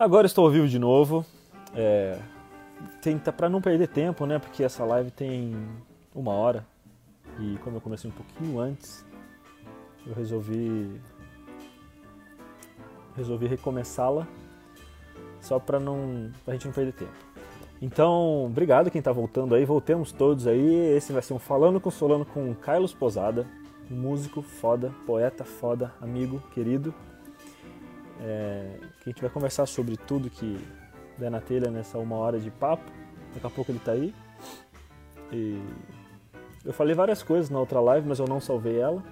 Agora estou ao vivo de novo. É, tenta para não perder tempo, né? Porque essa live tem uma hora e como eu comecei um pouquinho antes, eu resolvi resolvi recomeçá-la só para não pra gente não perder tempo. Então, obrigado quem está voltando aí, voltemos todos aí. Esse vai ser um falando consolando com Carlos Posada, um músico foda, poeta foda, amigo querido é, que a gente vai conversar sobre tudo que der na telha nessa uma hora de papo. Daqui a pouco ele está aí. E eu falei várias coisas na outra live, mas eu não salvei ela.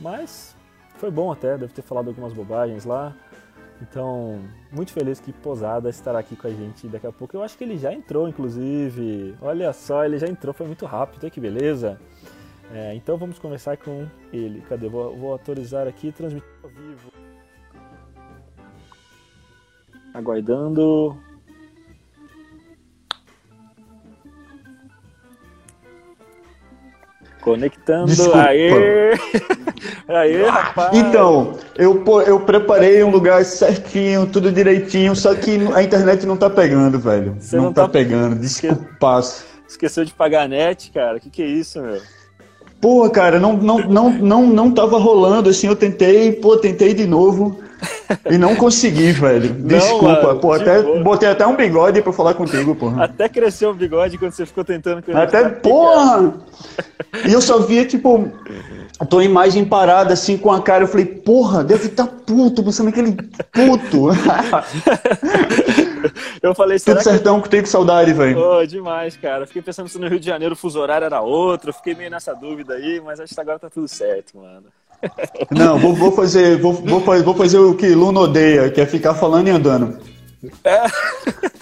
Mas foi bom até, deve ter falado algumas bobagens lá. Então, muito feliz que Posada estará aqui com a gente daqui a pouco. Eu acho que ele já entrou, inclusive. Olha só, ele já entrou, foi muito rápido, que beleza. É, então vamos conversar com ele. Cadê? Vou, vou autorizar aqui, transmitir ao vivo. Aguardando. Conectando. Desculpa. Aê! Aê, rapaz! Então, eu, eu preparei um lugar certinho, tudo direitinho, só que a internet não tá pegando, velho. Você não, não tá, tá- pegando, desculpaço. Esqueceu de pagar a net, cara. Que que é isso, meu? Pô, cara, não, não, não, não, não tava rolando, assim, eu tentei, pô, tentei de novo e não consegui, velho. Desculpa, mano, pô, até, boa. botei até um bigode pra falar contigo, porra. Até cresceu o bigode quando você ficou tentando Até, porra! E eu só via, tipo, a tua imagem parada, assim, com a cara. Eu falei, porra, deve estar puto, pensando naquele puto. Eu falei, Tudo será que. certão que saudade, velho. Oh, demais, cara. Fiquei pensando se no Rio de Janeiro o fuso horário era outro. Fiquei meio nessa dúvida aí, mas acho que agora tá tudo certo, mano. Não, vou, vou fazer, vou, vou, fa- vou fazer o que Luna odeia, que é ficar falando e andando. É.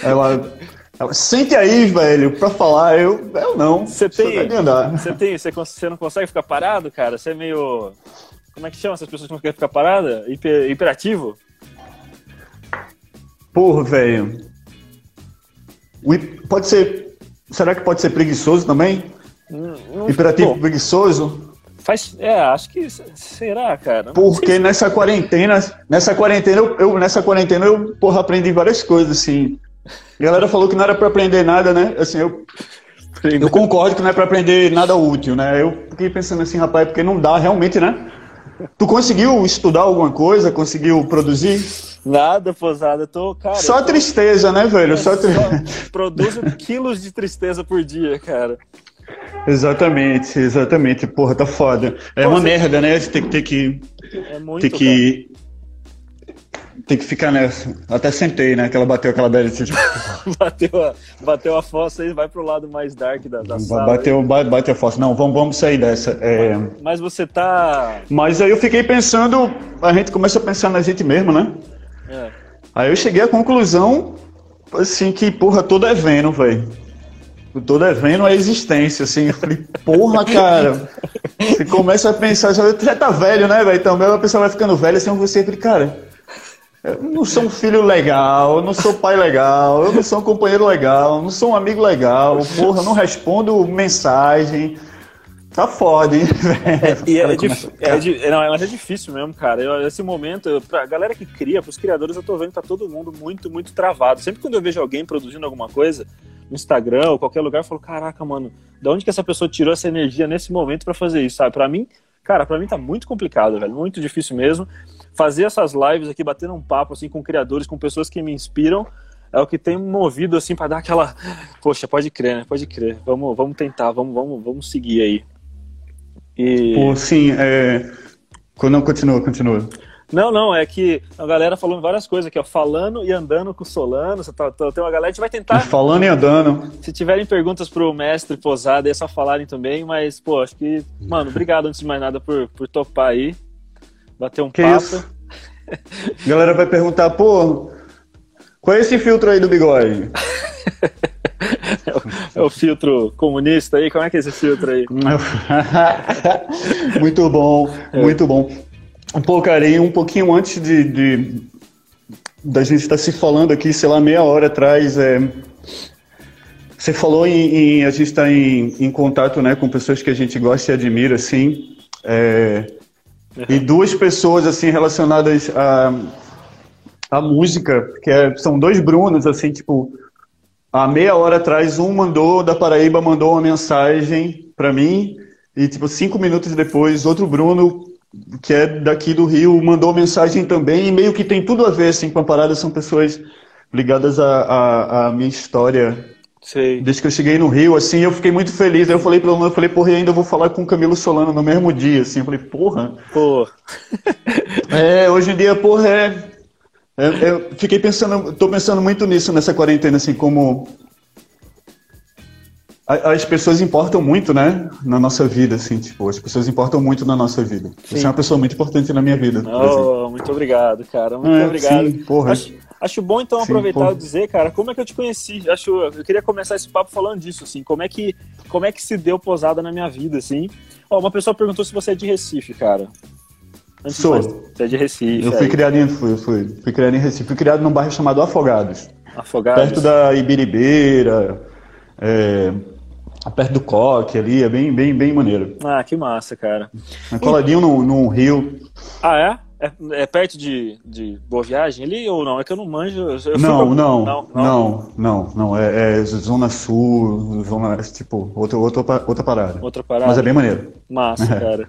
Ela, ela, sente aí, velho, pra falar. Eu, eu não. Você tem. Você tem. Você, não consegue ficar parado, cara? Você é meio. Como é que chama essas pessoas que não querem ficar parada? Hiper, hiperativo? Porra, velho. Pode ser. Será que pode ser preguiçoso também? Não- não- Hiperativo Bom, preguiçoso? Faz. É, acho que. Será, cara? Porque nessa quarentena, nessa quarentena, eu, eu- nessa quarentena eu, porra, aprendi várias coisas, assim. A galera falou que não era pra aprender nada, né? Assim, eu, eu concordo que não é pra aprender nada útil, né? Eu fiquei pensando assim, rapaz, porque não dá realmente, né? Tu conseguiu estudar alguma coisa? Conseguiu produzir? Nada, posada. Tô, cara. Só tô- tristeza, né, velho? Só tri- Só produzo quilos de tristeza por dia, cara. Exatamente, exatamente. Porra, tá foda. É uma Você- merda, né? De ter, que- ter que. É muito. Ter que. Ter que ficar nessa. Até sentei, né? Que ela bateu aquela bela. Tipo, cara. Bateu, a, bateu a fossa aí, vai pro lado mais dark da, da sala. bateu, ba- bateu a força. Não, vamos, vamos sair dessa. É, Mas você tá. Mas aí eu fiquei pensando. A gente começa a pensar na gente mesmo, né? É. Aí eu cheguei à conclusão, assim, que, porra, tô devendo, velho. Eu tô devendo a existência, assim. Eu falei, porra, cara. Você começa a pensar, você já tá velho, né, velho? Também a pessoa vai ficando velha, assim, você, falei, cara, eu não sou um filho legal, eu não sou pai legal, eu não sou um companheiro legal, eu não sou um amigo legal, porra, eu não respondo mensagem. Tá foda, hein, velho? E é, começa- é, di- não, mas é difícil mesmo, cara. Eu, esse momento, eu, pra galera que cria, pros criadores, eu tô vendo que tá todo mundo muito, muito travado. Sempre quando eu vejo alguém produzindo alguma coisa no Instagram ou qualquer lugar, eu falo, caraca, mano, da onde que essa pessoa tirou essa energia nesse momento pra fazer isso, sabe? Pra mim, cara, pra mim tá muito complicado, velho. Muito difícil mesmo. Fazer essas lives aqui, batendo um papo, assim, com criadores, com pessoas que me inspiram, é o que tem movido, assim, pra dar aquela... Poxa, pode crer, né? Pode crer. Vamos, vamos tentar, vamos, vamos, vamos seguir aí. E... Pô, sim, é. Não, continua, continua. Não, não, é que a galera falando várias coisas aqui, ó, falando e andando com o Solano, tá- tá- tem uma galera, a gente vai tentar, Falando e andando. se tiverem perguntas pro mestre Posada, é só falarem também, mas, pô, acho que, mano, obrigado antes de mais nada por, por topar aí, bater um Que papo. isso? A galera vai perguntar, pô, qual é esse filtro aí do bigode? É o filtro comunista aí, como é que é esse filtro aí? muito bom, muito bom. Pô, cara, e um pouquinho antes de, de- da gente estar se falando aqui, sei lá, meia hora atrás, é, você falou em, em- a gente estar em, em contato, né, com pessoas que a gente gosta e admira, assim, é, e duas pessoas, assim, relacionadas a, a música, que é, são dois Brunos, assim, tipo, há meia hora atrás, um mandou, da Paraíba, mandou uma mensagem para mim, e, tipo, cinco minutos depois, outro Bruno, que é daqui do Rio, mandou mensagem também, e meio que tem tudo a ver, assim, com a parada, são pessoas ligadas à, minha história Sei. Desde que eu cheguei no Rio, assim, eu fiquei muito feliz. Aí eu falei pro Lula, eu falei, porra, e ainda vou falar com o Camilo Solano no mesmo dia, assim. Eu falei, porra. Pô. é, hoje em dia, porra, é, é, é. fiquei pensando, tô pensando muito nisso nessa quarentena, assim, como. As pessoas importam muito, né, na nossa vida, assim, tipo, as pessoas importam muito na nossa vida. Sim. Você é uma pessoa muito importante na minha vida. Oh, muito obrigado, cara, muito é, obrigado. Sim, porra. Acho, Acho bom então Sim, aproveitar e dizer, cara, como é que eu te conheci? Acho, eu queria começar esse papo falando disso, assim, como é que, como é que se deu posada na minha vida, assim. Ó, uma pessoa perguntou se você é de Recife, cara. Antes Sou. Mais, você é de Recife. Eu fui criado em, fui, fui, fui criado em Recife, fui criado num bairro chamado Afogados. Afogados. Perto da Ibiribeira, é, perto do Coque ali, é bem, bem, bem maneiro. Ah, que massa, cara. É coladinho num, num rio. Ah, é? É, é, perto de, de Boa Viagem ali ou não? É que eu não manjo. Eu não, pra... não, não, não, não, não, É, é, Zona Sul, Zona tipo, outra, outra, outra parada. Outra parada. Mas é bem maneiro. Massa, é. cara.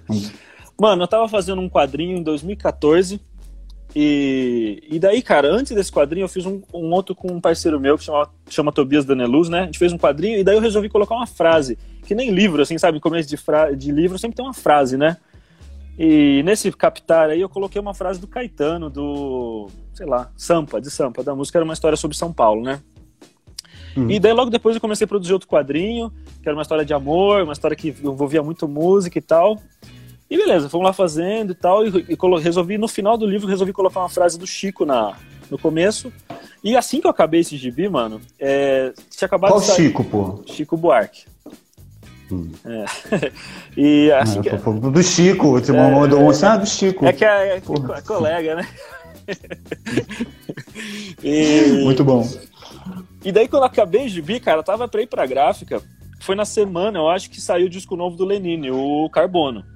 Mano, eu tava fazendo um quadrinho em 2014. E, e daí, cara, antes desse quadrinho, eu fiz um, um outro com um parceiro meu que chama, chama Tobias Daneluz, né? A gente fez um quadrinho e daí eu resolvi colocar uma frase. Que nem livro, assim, sabe? Começo de, fra... de livro sempre tem uma frase, né? E nesse captar aí eu coloquei uma frase do Caetano, do, sei lá, Sampa, de Sampa, da música, era uma história sobre São Paulo, né? Uhum. E daí logo depois eu comecei a produzir outro quadrinho, que era uma história de amor, uma história que envolvia muito música e tal. E beleza, fomos lá fazendo e tal, e, e resolvi, no final do livro, resolvi colocar uma frase do Chico na, no começo. E assim que eu acabei esse gibi, mano, é, tinha acabado Qual de sair... Chico, pô? Chico Buarque. Hum. É. e assim que... Do Chico, você é, mandou um assim, ah, do Chico. É que é, é, é colega, né? e... Muito bom. E daí quando eu acabei de vir, cara, tava pra ir pra gráfica, foi na semana, eu acho que saiu o disco novo do Lenine, o Carbono.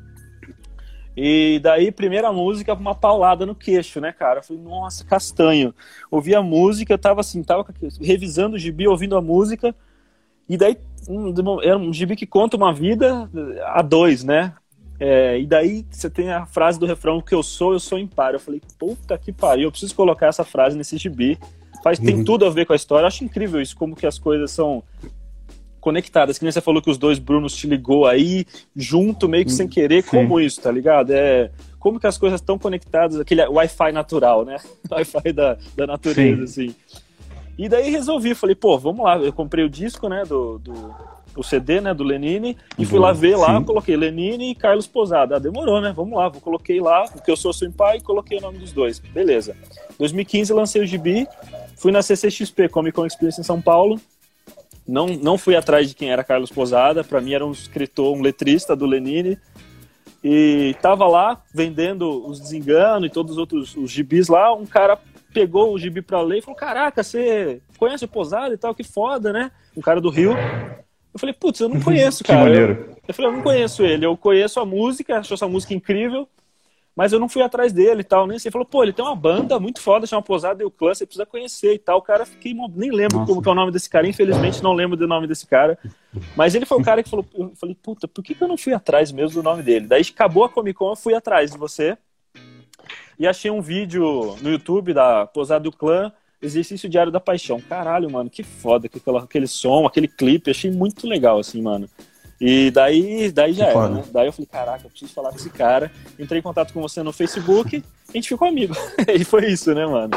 E daí, primeira música, uma paulada no queixo, né, cara? Eu falei, nossa, castanho. Ouvi a música, eu tava assim, tava revisando o gibi, ouvindo a música, e daí um, é um gibi que conta uma vida a dois, né? É, e daí você tem a frase do refrão que eu sou, eu sou impar. Eu falei, puta que pariu, eu preciso colocar essa frase nesse gibi. Faz, uhum. Tem tudo a ver com a história. Eu acho incrível isso, como que as coisas são conectadas. Que nem você falou que os dois Brunos te ligou aí, junto, meio que sem querer. Sim. Como isso, tá ligado? É, como que as coisas estão conectadas, aquele Wi-Fi natural, né? Wi-Fi da, da natureza, Sim. assim. E daí resolvi, falei, pô, vamos lá. Eu comprei o disco, né, do, do o CD, né, do Lenine, e fui lá ver lá, coloquei Lenine e Carlos Posada. Ah, demorou, né? Vamos lá, vou coloquei lá, porque eu sou seu pai, e coloquei o nome dos dois. Beleza. 2015 lancei o gibi, fui na CCXP, Comic Con Experience em São Paulo. Não, não fui atrás de quem era Carlos Posada, para mim era um escritor, um letrista do Lenine. E tava lá vendendo os desenganos e todos os outros os gibis lá, um cara pegou o gibi pra ler e falou: Caraca, você conhece o Posada e tal, que foda, né? Um cara do Rio. Eu falei, putz, eu não conheço, cara. que maneiro. Eu, eu falei, eu não conheço ele. Eu conheço a música, acho essa música incrível, mas eu não fui atrás dele e tal. Nem sei. Ele falou, pô, ele tem uma banda muito foda, chama Posada e o Clã, você precisa conhecer e tal. O cara, fiquei, nem lembro Nossa. como que é o nome desse cara. Infelizmente, não lembro do nome desse cara. Mas ele foi o cara que falou, eu falei, puta, por que, que eu não fui atrás mesmo do nome dele? Daí acabou a Comic Con, eu fui atrás de você e achei um vídeo no YouTube da Posada do Clã, Exercício Diário da Paixão. Caralho, mano, que foda aquele, aquele som, aquele clipe, achei muito legal, assim, mano. E daí, daí já era, né? Daí eu falei, caraca, eu preciso falar com esse cara. Entrei em contato com você no Facebook, a gente ficou amigo. e foi isso, né, mano?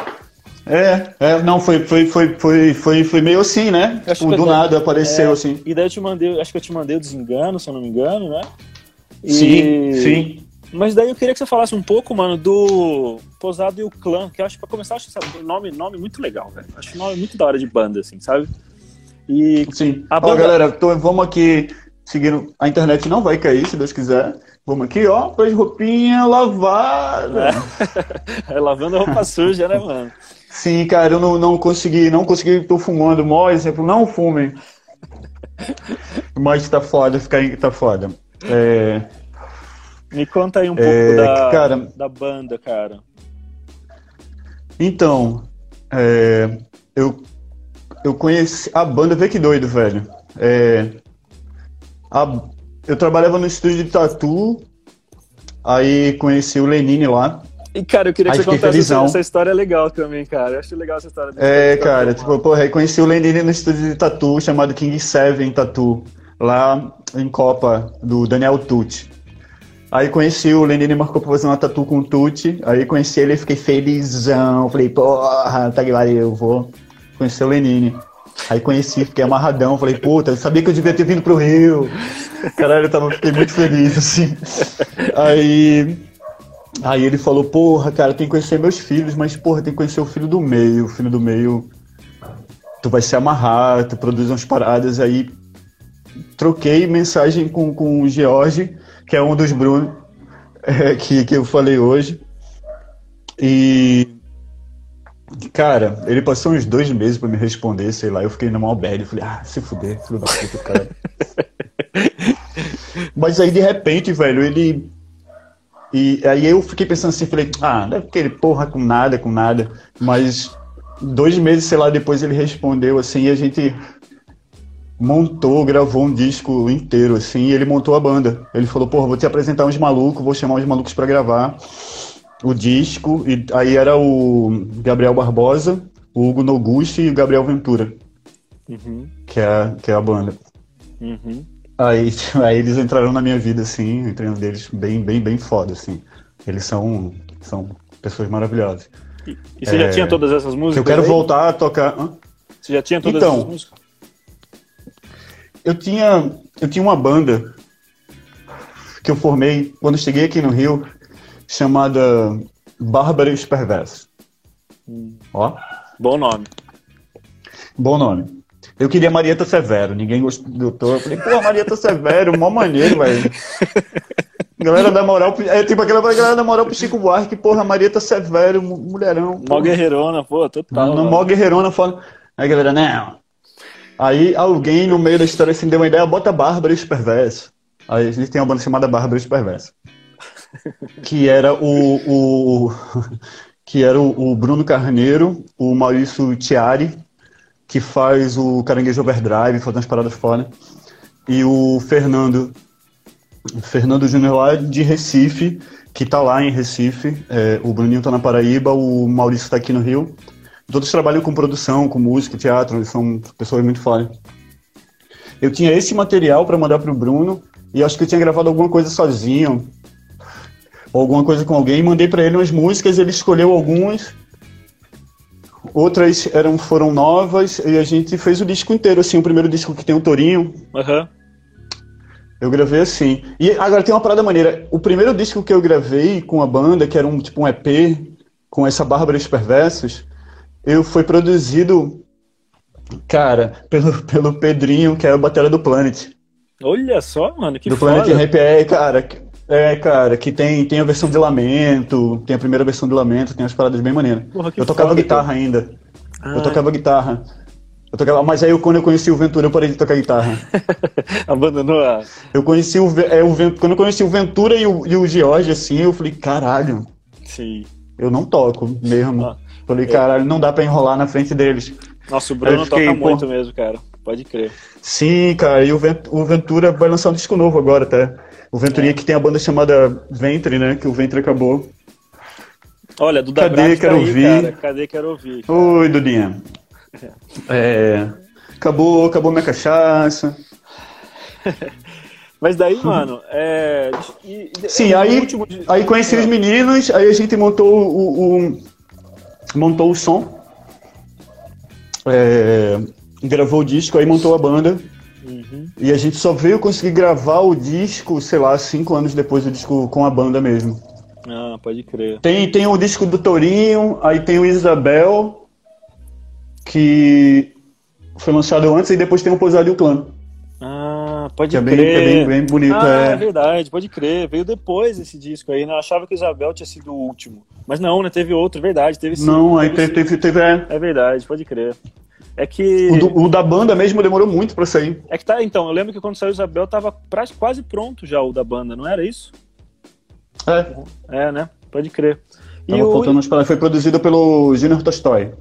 É, é, não, foi, foi, foi, foi, foi, foi meio assim, né? Tipo, do nada apareceu é, assim. E daí eu te mandei, acho que eu te mandei o desengano, se eu não me engano, né? E... Sim, sim. Mas daí eu queria que você falasse um pouco, mano, do Posado e o Clã, que eu acho que pra começar, acho o nome, nome muito legal, velho. Acho o nome muito da hora de banda, assim, sabe? E Sim. A banda... Ó, galera, tô, vamos aqui seguindo. A internet não vai cair, se Deus quiser. Vamos aqui, ó, com as roupinhas lavadas. É. é lavando a roupa suja, né, mano? Sim, cara, eu não, não consegui, não consegui, tô fumando, mó exemplo, não fumem. Mas tá foda, ficar, tá foda. É, me conta aí um pouco é, da, cara, da banda, cara. Então, é, eu, eu conheci a banda, vê que doido, velho. É, a, eu trabalhava no estúdio de tatu, aí conheci o Lenine lá. E, cara, eu queria que Aí você contasse essa, felizão. essa história legal também, cara. Eu acho legal essa história. É, cara, tipo, porra, aí conheci o Lenine no estúdio de tatu chamado King Seven Tatu, lá em Copa, do Daniel Tucci. Aí conheci o Lenine, marcou pra fazer uma tatu com o Tucci, aí conheci ele e fiquei felizão, falei, porra, tá que eu vou conhecer o Lenine. Aí conheci, fiquei amarradão, falei, puta, eu sabia que eu devia ter vindo pro Rio. Caralho, eu tava, fiquei muito feliz, assim. Aí, aí ele falou, porra, cara, tem que conhecer meus filhos, mas, porra, tem que conhecer o filho do meio, o filho do meio, tu vai se amarrar, tu produz umas paradas, aí troquei mensagem com, com o George, que é um dos Bruno, é, que, que eu falei hoje, e... Cara, ele passou uns dois meses pra me responder, sei lá, eu fiquei no mal bad, eu falei, ah, se fuder, filho da puta, cara. Mas aí, de repente, velho, ele. E aí eu fiquei pensando assim, falei, ah, deve que ele porra com nada, com nada. Mas dois meses, sei lá, depois ele respondeu assim, e a gente montou, gravou um disco inteiro, assim, e ele montou a banda. Ele falou, porra, vou te apresentar uns malucos, vou chamar uns malucos pra gravar o disco. E aí era o Gabriel Barbosa, o Hugo Noguchi e o Gabriel Ventura, Uhum, que é, a- que é a banda. uhum. Aí, aí eles entraram na minha vida, assim, entrei um deles bem, bem, bem foda, assim. Eles são, são pessoas maravilhosas. E, e você já É, tinha todas essas músicas? Que eu quero aí? voltar a tocar. Hã? Você já tinha todas Então. essas músicas? Eu tinha, eu tinha uma banda que eu formei quando eu cheguei aqui no Rio, chamada Bárbara e os Perversos. Ó, Bom nome. bom nome. Eu queria Marieta Severo, ninguém gostou. Eu falei, pô, Marieta Severo, mó maneiro, velho. Galera da moral, é tipo aquela galera da moral pro Chico Buarque, porra, Marieta Severo, mu- mulherão. Mó porra. guerreirona, pô, total. Mano. mó guerreirona fala. Aí galera, não. Aí alguém no meio da história assim deu uma ideia, bota Bárbara e os Perversos. Aí a gente tem uma banda chamada Bárbara e os Perversos. Que era o. o que era o, o Bruno Carneiro, o Maurício Chiari, que faz o Caranguejo Overdrive, faz umas paradas fora. E o Fernando. Fernando Júnior lá de Recife, que tá lá em Recife. É, o Bruninho tá na Paraíba, o Maurício tá aqui no Rio. Todos trabalham com produção, com música, teatro, eles são pessoas muito foda. Eu tinha esse material para mandar pro Bruno e acho que eu tinha gravado alguma coisa sozinho, ou alguma coisa com alguém, mandei para ele umas músicas, ele escolheu algumas, outras eram foram novas e a gente fez o disco inteiro assim, o primeiro disco que tem o Torinho, Aham. eu gravei assim. E agora tem uma parada maneira. O primeiro disco que eu gravei com a banda, que era um tipo um EP, com essa Bárbara e os Perversos, eu foi produzido, cara, pelo, pelo Pedrinho, que é a bateria do Planet. Olha só, mano, que do foda. Planet Rap é, cara. É, cara, que tem, tem a versão de Lamento, tem a primeira versão de Lamento, tem umas paradas bem maneiras. Porra, Eu tocava foda, guitarra ainda. Ah, Eu tocava guitarra. Eu tocava, mas aí eu, quando eu conheci o Ventura, eu parei de tocar guitarra. Abandonou a. Eu conheci o, é, o quando eu conheci o Ventura e o, e o George, assim, eu falei, caralho, Sim. eu não toco mesmo. Ah, falei, caralho, não dá pra enrolar na frente deles. Nossa, o Bruno fiquei, toca pô. muito mesmo, cara. Pode crer. Sim, cara, e o, Vent- o Ventura vai lançar um disco novo agora, até. O Venturinha que tem a banda chamada Ventre, né? Que o Ventre acabou. Olha, do Cadê? Dabrat Quero tá aí, ouvir. cara. Cadê? Quero ouvir. Oi, Dudinha. É. Acabou, acabou minha cachaça. Mas daí, mano, é. e- Sim, é, aí, último aí conheci os meninos, aí a gente montou o, o- montou o som, é, gravou o disco, aí montou a banda Uhum. e a gente só veio conseguir gravar o disco, sei lá, cinco anos depois do disco com a banda mesmo. Ah, pode crer. Tem, tem o disco do Torinho, aí tem o Isabel, que foi lançado antes, e depois tem o Pousado e o Clã, Ah, pode que é bem, crer. é bem, bem bonito. Ah, é é. verdade, pode crer. Veio depois esse disco aí, né? Eu achava que o Isabel tinha sido o último. Mas não, né? Teve outro, verdade. Teve sim. Não, aí teve teve, teve, teve é. É verdade, pode crer. É que. O, do- o da banda mesmo demorou muito pra sair. É que tá, então, eu lembro que quando saiu o Isabel tava pra- quase pronto já o da banda, não era isso? É. É, né? Pode crer. Tava o- faltando palavras. Foi produzido pelo Junior Tolstói.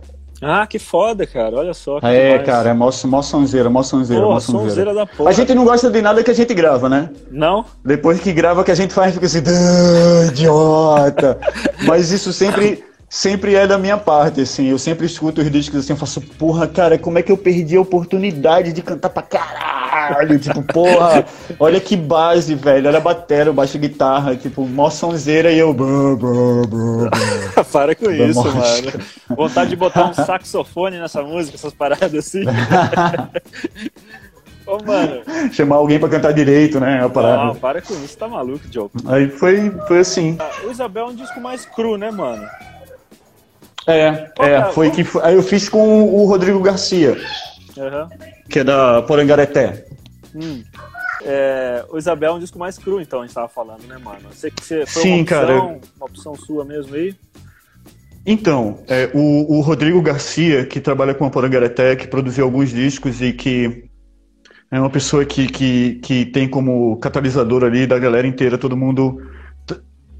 Ah, que foda, cara. Olha só. que É, demais. cara, é mó, mó sonzeira, mó sonzeira, Porra, mó sonzeira. sonzeira da porra. A gente não gosta de nada que a gente grava, né? Não? Depois que grava, que a gente faz, fica assim, "Ah, idiota. Mas isso sempre, sempre é da minha parte, assim. Eu sempre escuto os discos assim, eu faço, porra, cara, como é que eu perdi a oportunidade de cantar pra caralho? Tipo, porra, olha que base, velho. Olha a bateria, baixo e guitarra, tipo, mó sonzeira e eu. Para com isso, mostra. mano. Vontade de botar um saxofone nessa música, essas paradas assim. Ô, mano. Chamar alguém pra cantar direito, né? A Não, parada. para com isso, tá maluco, Joe. Aí foi, foi assim. O Isabel é um disco mais cru, né, mano? É, é, é? foi que foi- aí eu fiz com o Rodrigo Garcia, Aham. que é da Porangareté. Hum. É, o Isabel é um disco mais cru, então, a gente tava falando, né, mano? Você, você, foi Sim, uma opção, cara. uma opção sua mesmo aí? Então, é, o, o Rodrigo Garcia, que trabalha com a Porangareté, que produziu alguns discos e que é uma pessoa que, que, que tem como catalisador ali da galera inteira, todo mundo.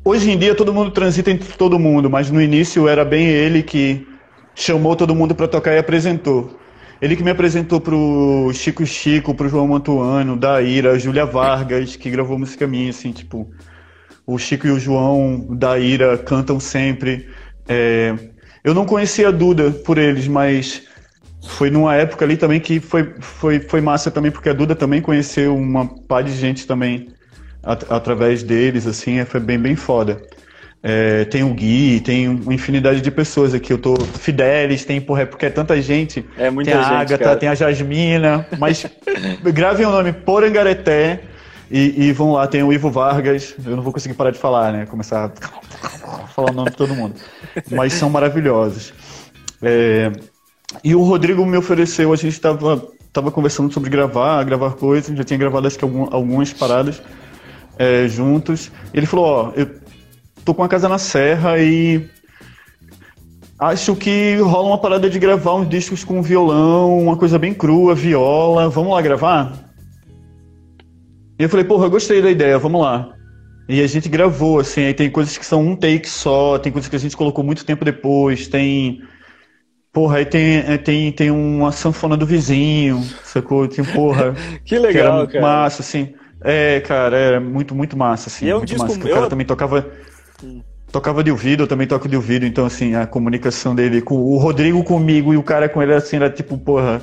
Hoje em dia todo mundo transita entre todo mundo, mas no início era bem ele que chamou todo mundo para tocar e apresentou. Ele que me apresentou pro Chico Chico, pro João Mantuano, da Ira, Júlia Vargas, que gravou música minha, assim, tipo. O Chico e o João da Ira cantam sempre. É, eu não conhecia a Duda por eles, mas foi numa época ali também que foi, foi, foi massa também, porque a Duda também conheceu uma par de gente também at- através deles, assim, é, foi bem, bem foda. É, tem o Gui, tem uma infinidade de pessoas aqui. Eu tô Fidelis, tem, porra, é porque é tanta gente. É muita tem a gente, Agatha, cara. tem a Jasmina, mas gravem o nome Porangareté e, e vão lá, tem o Ivo Vargas. Eu não vou conseguir parar de falar, né? Começar a falar o nome de todo mundo. Mas são maravilhosos. É, e o Rodrigo me ofereceu, a gente estava tava conversando sobre gravar, gravar coisas, já tinha gravado acho que algum- algumas paradas é, juntos. Ele falou, ó, eu tô com a casa na serra e acho que rola uma parada de gravar uns discos com violão, uma coisa bem crua, viola, vamos lá gravar? E eu falei, porra, eu gostei da ideia, vamos lá. E a gente gravou, assim, aí tem coisas que são um take só, tem coisas que a gente colocou muito tempo depois, tem. Porra, aí tem, é, tem, tem uma sanfona do vizinho, sacou? Tem, porra. Que que legal, era cara. massa, assim. É, cara, era muito, muito massa, assim. E é um muito disco massa. meu- O cara também tocava. Tocava de ouvido, eu também toco de ouvido, então assim, a comunicação dele com o Rodrigo comigo e o cara com ele assim era tipo, porra.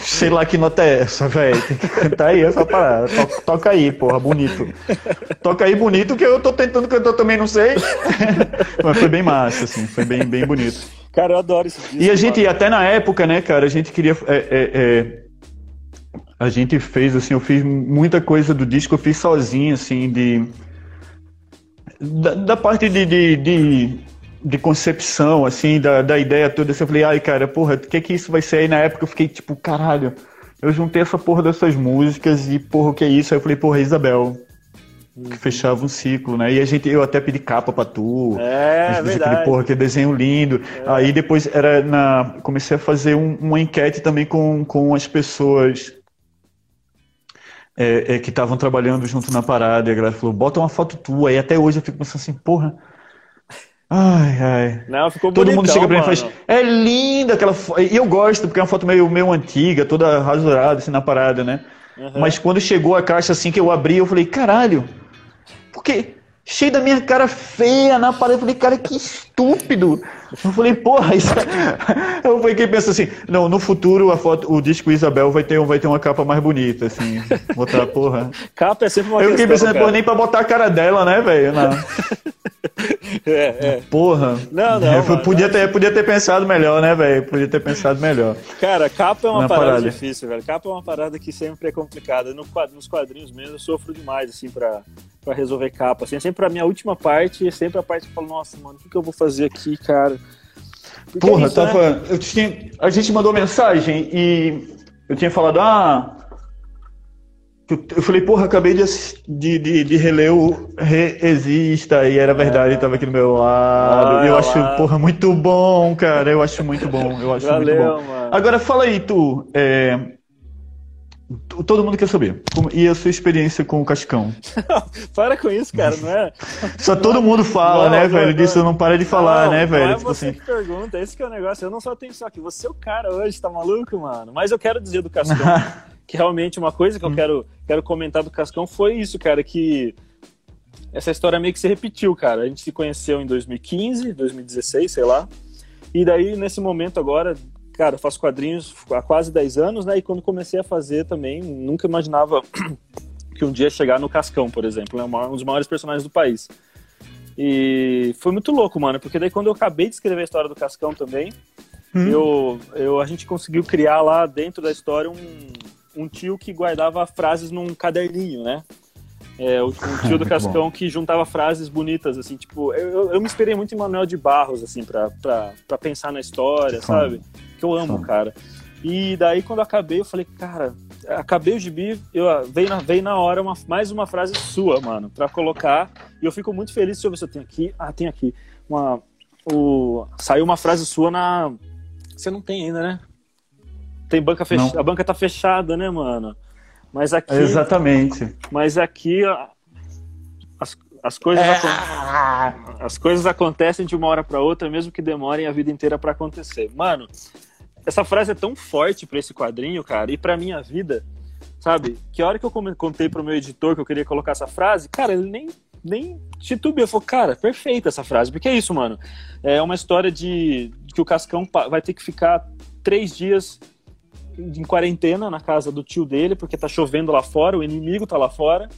Sei lá que nota é essa, velho. Tem que cantar aí essa parada. Toca, toca aí, porra, bonito. Toca aí bonito, que eu tô tentando cantar também, não sei. Mas foi bem massa, assim, foi bem, bem bonito. Cara, eu adoro esse disco. E a gente, até na época, né, cara, a gente queria. é, é, é, a gente fez, assim, eu fiz muita coisa do disco, eu fiz sozinho, assim, de. Da, da parte de, de, de, de concepção, assim, da, da ideia toda. assim, Eu falei, ai, cara, porra, o que que isso vai ser? Aí na época eu fiquei tipo, caralho, eu juntei essa porra dessas músicas e, porra, o que é isso? Aí eu falei, porra, Isabel. Que fechava um ciclo, né? E a gente, eu até pedi capa pra tu. É, A gente verdade. Porra, que desenho lindo. Aí depois era na. Comecei a fazer um- uma enquete também com, com as pessoas é, é, que estavam trabalhando junto na parada. E a galera falou, bota uma foto tua. E até hoje eu fico pensando assim, porra. Ai, ai. Não, ficou Todo mundo bonitão, chega pra mim e faz. mano. É linda aquela foto. E eu gosto, porque é uma foto meio, meio antiga, toda rasurada assim na parada, né? Uhum. Mas quando chegou a caixa assim que eu abri, eu falei, caralho, porque cheio da minha cara feia na parede, eu falei, cara, que estúpido. Eu falei, porra, isso é... Eu fiquei pensando assim, não, no futuro a foto, o disco Isabel vai ter, um- vai ter uma capa mais bonita, assim, botar, porra. Capa é sempre uma Eu fiquei pensando, pô, nem pra botar a cara dela, né, velho? É, é. Porra. Não, não, Eu mano, podia, ter, podia ter pensado melhor, né, velho? Podia ter pensado melhor. Cara, capa é uma parada, parada. difícil, velho. Capa é uma parada que sempre é complicada. No nos quadrinhos mesmo, eu sofro demais, assim, pra, pra resolver capa. Assim, é sempre a minha última parte, é sempre a parte que eu falo, nossa, mano, o que, que eu vou fazer aqui, cara? Porque Porra, é isso, né? tava. Eu tinha, a gente mandou mensagem e eu tinha falado, ah. Eu, falei, porra, acabei de, de, de, de reler o Reexista e era verdade, tava aqui do meu lado. Olha eu acho, lá. porra, muito bom, cara. Eu acho muito bom. Eu acho muito Valeu, bom. mano. Agora fala aí, tu. é, Todo mundo quer saber. Como, e a sua experiência com o Cascão? para com isso, cara, não é? Só todo mundo fala, não, né, não, velho? Disso não para de falar, né, velho? Não é tipo você assim... que pergunta, esse que é o negócio. Eu não só tenho isso aqui, você é o cara hoje, tá maluco, mano? Mas eu quero dizer do Cascão, que realmente uma coisa que eu hum. quero, quero comentar do Cascão foi isso, cara, que essa história meio que se repetiu, cara. A gente se conheceu em 2015, 2016, sei lá. E daí, nesse momento agora, cara, eu faço quadrinhos há quase 10 anos, né? E quando comecei a fazer também, nunca imaginava que um dia chegar no Cascão, por exemplo, né? Um dos maiores personagens do país. E foi muito louco, mano, porque daí quando eu acabei de escrever a história do Cascão também, hum. eu, eu, a gente conseguiu criar lá dentro da história um, um tio que guardava frases num caderninho, né? É, o, o tio do Cascão que juntava frases bonitas, assim, tipo, eu, eu me inspirei muito em Manuel de Barros, assim, pra, pra, pra pensar na história, sabe? Que eu amo, cara. E daí, quando eu acabei, eu falei, cara, acabei o gibi, eu, ah, veio, na, veio na hora uma, mais uma frase sua, mano, pra colocar. E eu fico muito feliz. Deixa eu ver se eu tenho aqui. Ah, tem aqui. Uma, o, saiu uma frase sua na. Você não tem ainda, né? Tem banca fechada. A banca tá fechada, né, mano? Mas aqui. Exatamente. Mas aqui as, as coisas é. as coisas acontecem de uma hora para outra, mesmo que demorem a vida inteira para acontecer. Mano, essa frase é tão forte para esse quadrinho, cara, e para minha vida, sabe? Que a hora que eu contei pro meu editor que eu queria colocar essa frase, cara, ele nem nem titubeou, falou, cara, perfeita essa frase, porque é isso, mano. É uma história de que o Cascão vai ter que ficar três dias em quarentena na casa do tio dele, porque tá chovendo lá fora, o inimigo tá lá fora.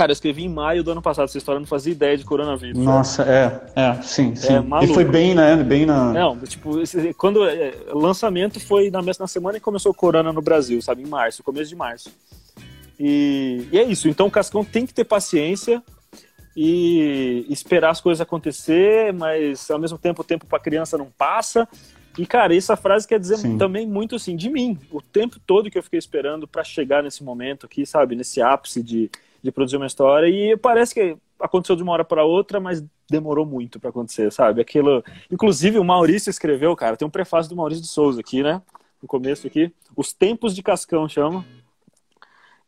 Cara, eu escrevi em maio do ano passado essa história, não fazia ideia de coronavírus. Nossa, é, é, sim, sim. É, e foi bem, né? Bem na. Não, tipo, quando. É, lançamento foi na mesma semana que começou o corona no Brasil, sabe? Em março, começo de março. E, e é isso. Então o Cascão tem que ter paciência e esperar as coisas acontecer, mas ao mesmo tempo o tempo para criança não passa. E, cara, essa frase quer dizer Sim. também muito assim de mim. O tempo todo que eu fiquei esperando para chegar nesse momento aqui, sabe? Nesse ápice de, de produzir uma história. E parece que aconteceu de uma hora para outra, mas demorou muito para acontecer, sabe? Aquilo. Inclusive, o Maurício escreveu, cara, tem um prefácio do Maurício de Souza aqui, né? No começo aqui. Os Tempos de Cascão chama.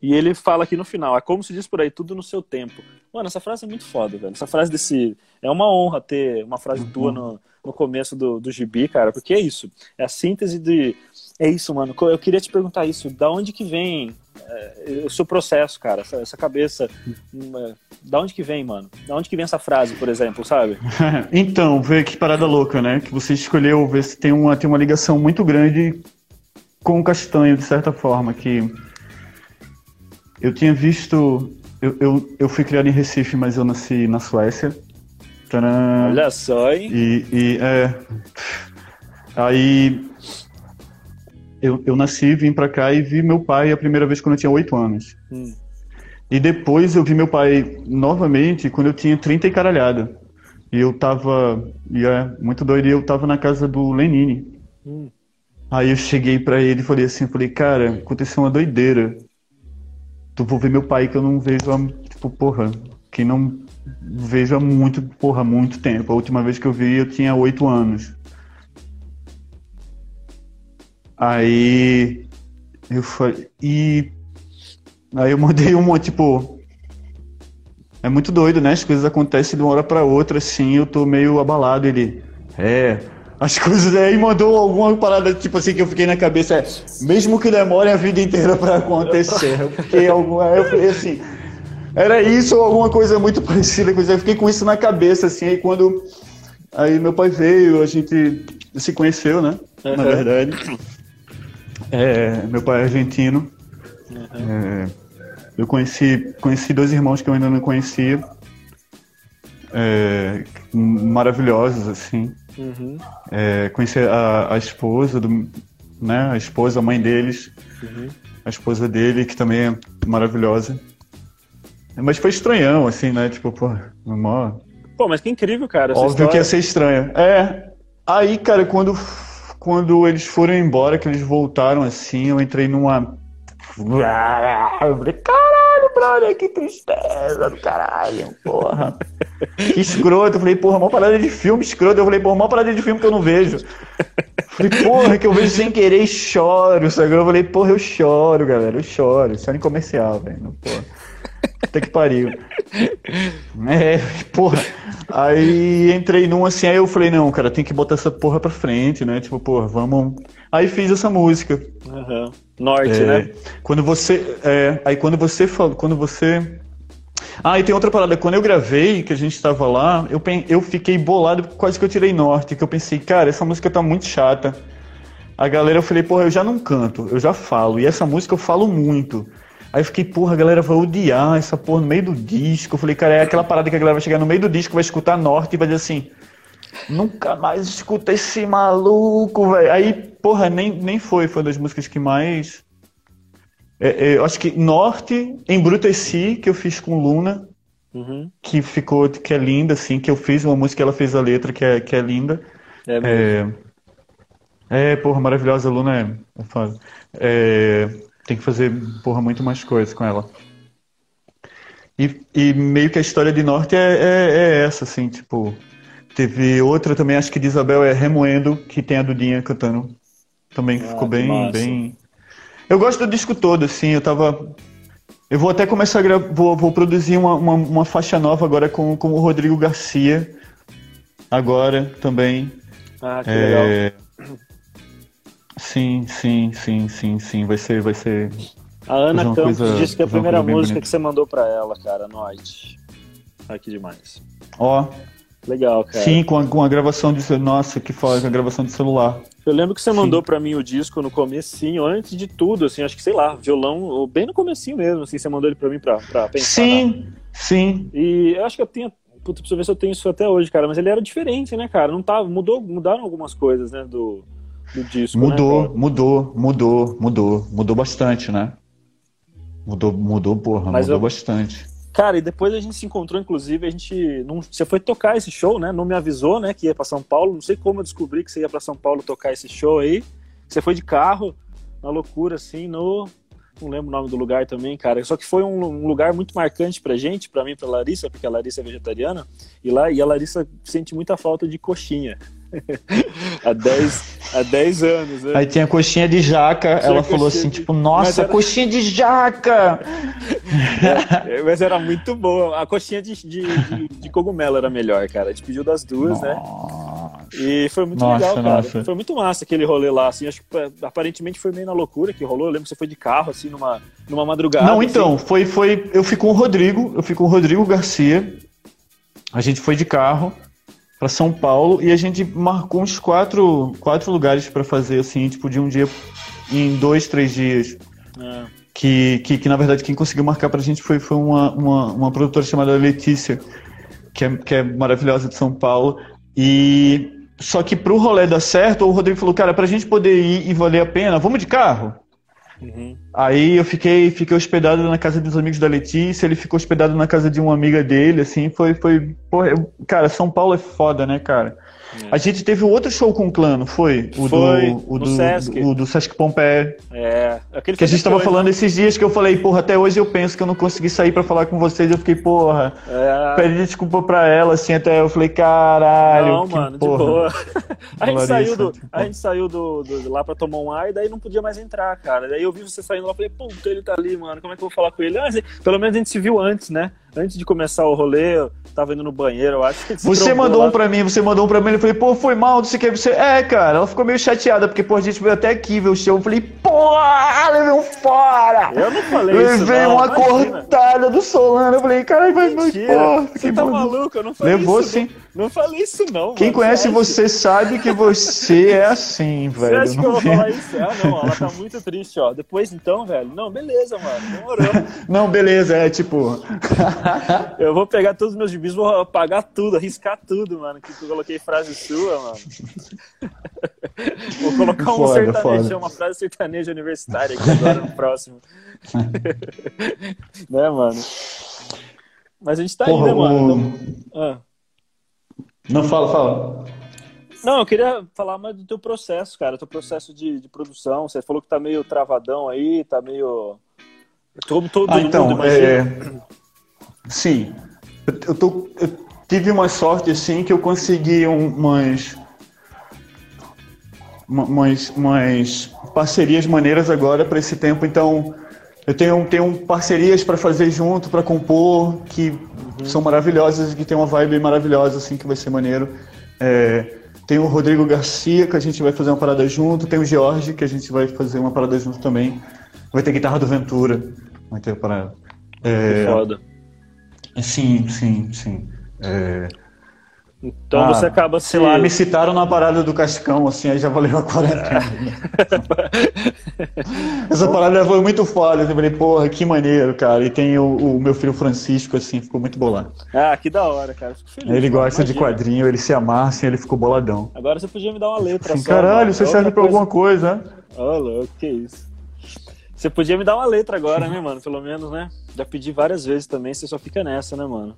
E ele fala aqui no final, é como se diz por aí, tudo no seu tempo. Mano, essa frase é muito foda, velho. Essa frase desse. É uma honra ter uma frase uhum. tua no, no começo do, do gibi, cara, porque é isso. É a síntese de. É isso, mano. Eu queria te perguntar isso. Da onde que vem é, o seu processo, cara? Essa, essa cabeça. Uma, da onde que vem, mano? Da onde que vem essa frase, por exemplo, sabe? então, vê que parada louca, né? Que você escolheu ver se tem uma, tem uma ligação muito grande com o castanho, de certa forma, que eu tinha visto. Eu, eu, eu fui criado em Recife, mas eu nasci na Suécia. Tcharam. Olha só, hein? E, e é. Aí. Eu, eu nasci, vim pra cá e vi meu pai a primeira vez quando eu tinha 8 anos. Hum. E depois eu vi meu pai novamente quando eu tinha 30 e caralhada. E eu tava. E é muito doido. E eu tava na casa do Lenine. Hum. Aí eu cheguei para ele e falei assim, falei, cara, aconteceu uma doideira tu vou ver meu pai que eu não vejo há, tipo, porra, que não vejo há muito, porra, muito tempo. A última vez que eu vi eu tinha oito anos. Aí eu falei, e aí eu mandei uma, tipo, é muito doido, né? As coisas acontecem de uma hora para outra, assim, eu tô meio abalado. Ele, é, as coisas aí mandou alguma parada tipo assim que eu fiquei na cabeça, é, mesmo que demore a vida inteira para acontecer. Eu fiquei alguma, eu fiquei assim, era isso ou alguma coisa muito parecida, eu fiquei com isso na cabeça assim, aí quando aí meu pai veio, a gente se conheceu, né? Uhum. Na verdade. É, meu pai é argentino. Uhum. É, eu conheci, conheci dois irmãos que eu ainda não conhecia. É, maravilhosos, assim. Uhum. É, conhecer a, a, esposa do, né, a esposa, a mãe deles, uhum. a esposa dele, que também é maravilhosa. Mas foi estranhão, assim, né? Tipo, pô, mó... Pô, mas que incrível, cara. Óbvio história. que ia ser estranho. É. Aí, cara, quando, quando eles foram embora, que eles voltaram assim, eu entrei numa. Eu falei, caralho, brother, que tristeza do caralho, porra. Que escroto. Eu falei, porra, uma parada de filme escroto. Eu falei, porra, uma parada de filme que eu não vejo. Eu falei, porra, que eu vejo sem querer e choro, sabe? Eu falei, porra, eu choro, galera, eu choro. Isso é comercial, velho, porra. Até que pariu. É, porra. Aí entrei num assim, aí eu falei, não, cara, tem que botar essa porra pra frente, né? Tipo, porra, vamos. Aí fiz essa música. Uhum. Norte, é, né? Quando você. É, aí quando você falou. Quando você. Ah, e tem outra parada. Quando eu gravei, que a gente tava lá, eu, eu fiquei bolado, quase que eu tirei norte, que eu pensei, cara, essa música tá muito chata. A galera, eu falei, porra, eu já não canto, eu já falo. E essa música eu falo muito. Aí eu fiquei, porra, a galera vai odiar essa porra no meio do disco. Eu falei, cara, é aquela parada que a galera vai chegar no meio do disco, vai escutar Norte e vai dizer assim: nunca mais escuta esse maluco, velho. Aí, porra, nem, nem foi. Foi uma das músicas que mais. É, é, eu acho que Norte, Embruteci, que eu fiz com Luna, uhum. que ficou, que é linda, assim, que eu fiz uma música, ela fez a letra, que é, que é linda. É, é, é porra, maravilhosa, Luna é, é foda. É, tem que fazer, porra, muito mais coisa com ela. E, e meio que a história de Norte é, é, é, essa, assim, tipo. Teve outra também, acho que de Isabel é Remoendo, que tem a Dudinha cantando. Também ah, ficou bem, bem. Eu gosto do disco todo, assim, eu tava. Eu vou até começar a gravar. Vou, vou produzir uma, uma, uma, faixa nova agora com, com o Rodrigo Garcia. Agora também. Ah, que é... legal. Sim, sim, sim, sim, sim. Vai ser, vai ser. A Ana Campos coisa, disse que é a primeira música que você mandou para ela, cara, Noite. Ai, que demais. Ó. Legal, cara. Sim, com a, com a gravação de Nossa, que foda, com a gravação de celular. Eu lembro que você mandou para mim o disco no comecinho, antes de tudo, assim, acho que, sei lá, violão, bem no comecinho mesmo, assim, você mandou ele para mim pra, pra pensar. Sim, na... sim. E eu acho que eu tenho, putz, preciso ver se eu tenho isso até hoje, cara, mas ele era diferente, né, cara? Não tava, mudou, mudaram algumas coisas, né, do, do disco. Né, mudou, né, mudou, mudou, mudou, mudou bastante, né? Mudou, mudou, porra, Mas mudou eu... bastante. Cara, e depois a gente se encontrou, inclusive, a gente. Não, você foi tocar esse show, né? Não me avisou, né, que ia para São Paulo. Não sei como eu descobri que você ia para São Paulo tocar esse show aí. Você foi de carro, na loucura, assim, no. Não lembro o nome do lugar também, cara. Só que foi um, um lugar muito marcante pra gente, pra mim, pra Larissa, porque a Larissa é vegetariana. E lá, e a Larissa sente muita falta de coxinha. Há 10 há 10 anos. Né? Aí tinha coxinha de jaca, tinha ela falou assim, de... tipo, nossa, era... coxinha de jaca! É, mas era muito boa. A coxinha de, de, de, de, cogumelo era melhor, cara. A gente pediu das duas, né? nossa. né? E foi muito nossa, legal, cara. Nossa. Foi muito massa aquele rolê lá, assim. Acho que aparentemente foi meio na loucura que rolou. Eu lembro que você foi de carro, assim, numa, numa madrugada. Não, assim. então, foi, foi. Eu fui com o Rodrigo, eu fui com o Rodrigo Garcia. A gente foi de carro para São Paulo e a gente marcou uns quatro, quatro lugares para fazer assim, tipo de um dia em dois, três dias. É. Que, que, que, na verdade quem conseguiu marcar pra gente foi, foi uma, uma, uma produtora chamada Letícia, que é, que é maravilhosa de São Paulo. E só que pro rolê dar certo, o Rodrigo falou, cara, pra gente poder ir e valer a pena, vamos de carro? Uhum. Aí eu fiquei, fiquei hospedado na casa dos amigos da Letícia, ele ficou hospedado na casa de uma amiga dele, assim, foi, foi, porra, eu, cara, São Paulo é foda, né, cara? É. A gente teve outro show com o clã, não foi? O foi, do, o do, Sesc. O do Sesc Pompeia. É. Aquele que a gente tava falando esses dias que eu falei, porra, até hoje eu penso que eu não consegui sair para falar com vocês. Eu fiquei, porra, é. pedi desculpa pra ela, assim, até eu falei, caralho. Não, mano, porra. de boa. a gente saiu, do, a gente saiu do, do, lá pra tomar um ar e daí não podia mais entrar, cara. Daí eu vi você saindo lá e falei, puta, ele tá ali, mano, como é que eu vou falar com ele? Ah, pelo menos a gente se viu antes, né? Antes de começar o rolê, eu tava indo no banheiro, eu acho que Você mandou lá. um pra mim, você mandou um pra mim, ele falei, pô, foi mal, não sei o que. Você, é, cara, ela ficou meio chateada, porque, pô, a gente veio até aqui ver o show. Eu falei, pô, levei um fora! Eu não falei levei isso. Levei uma imagina. cortada do Solano. Eu falei, cara, vai, vai, porra. Você tá maluco? Eu não falei Levou isso. sim. Não, não falei isso, não. Quem mano, conhece você sabe que você é assim, velho. Você acha que eu vou falar isso? Ah, não, ela tá muito triste, ó. Depois, então, velho, não, beleza, mano, demorou. não, beleza, é tipo. eu vou pegar todos os meus gibis, vou apagar tudo, arriscar tudo, mano. Que eu coloquei frase sua, mano. vou colocar um foda, sertanejo, foda. uma frase sertaneja universitária aqui agora no próximo. né, mano? Mas a gente tá Porra, aí, né, mano? O... Ah. Não, fala, fala. Não, eu queria falar mais do teu processo, cara. Teu processo de, de produção. Você falou que tá meio travadão aí, tá meio Todo, todo ah, então, mundo é... Sim. Eu, tô, eu tive uma sorte, assim, que eu consegui umas... Umas, umas parcerias maneiras agora para esse tempo, então eu tenho, tenho parcerias para fazer junto, para compor, que uhum. são maravilhosas, que tem uma vibe maravilhosa, assim, que vai ser maneiro. É, tem o Rodrigo Garcia, que a gente vai fazer uma parada junto. Tem o George, que a gente vai fazer uma parada junto também. Vai ter guitarra do Ventura. Vai ter parada. É, foda. Sim, sim, sim. É, então ah, você acaba se... Sei lá, me citaram na parada do Cascão, assim, aí já valeu a quarentena. Essa parada foi muito foda. Eu falei, porra, que maneiro, cara. E tem o, o, meu filho Francisco, assim, ficou muito bolado. Ah, que da hora, cara. Feliz, ele gosta imagina. de quadrinho, ele se amarra, assim, ele ficou boladão. Agora você podia me dar uma letra assim, só. Caralho, mano. você serve pra coisa... alguma coisa, né? Ô, oh, louco, que isso. Você podia me dar uma letra agora, né, mano? Pelo menos, né? Já pedi várias vezes também, você só fica nessa, né, mano?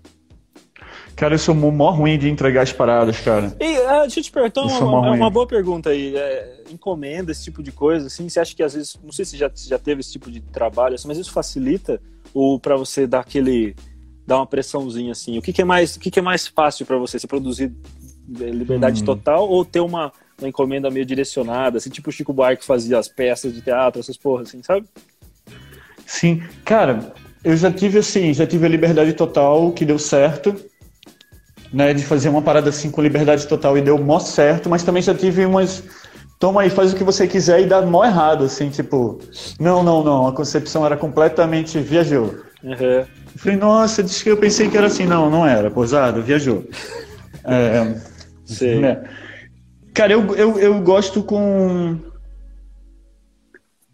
Cara, eu sou mó ruim de entregar as paradas, cara. E, uh, deixa eu te perguntar uma, uma, boa pergunta aí. É, encomenda, esse tipo de coisa, assim, você acha que às vezes, não sei se já, se já teve esse tipo de trabalho, assim, mas isso facilita ou para você dar aquele, dar uma pressãozinha, assim? O que, que é mais, o que, que é mais fácil para você? Você produzir é, liberdade hum. total ou ter uma, uma encomenda meio direcionada, assim, tipo o Chico Buarque fazia as peças de teatro, essas porras, assim, sabe? Sim, cara, eu já tive assim, já tive a liberdade total que deu certo né, de fazer uma parada assim com liberdade total e deu mó certo, mas também já tive umas. Toma aí, faz o que você quiser e dá mó errado, assim, tipo, não, não, não, a concepção era completamente viajou. Uhum. falei, nossa, disse que eu pensei que era assim, não, não era, posado, viajou. É, Sim. Né? Cara, eu, eu, eu gosto com.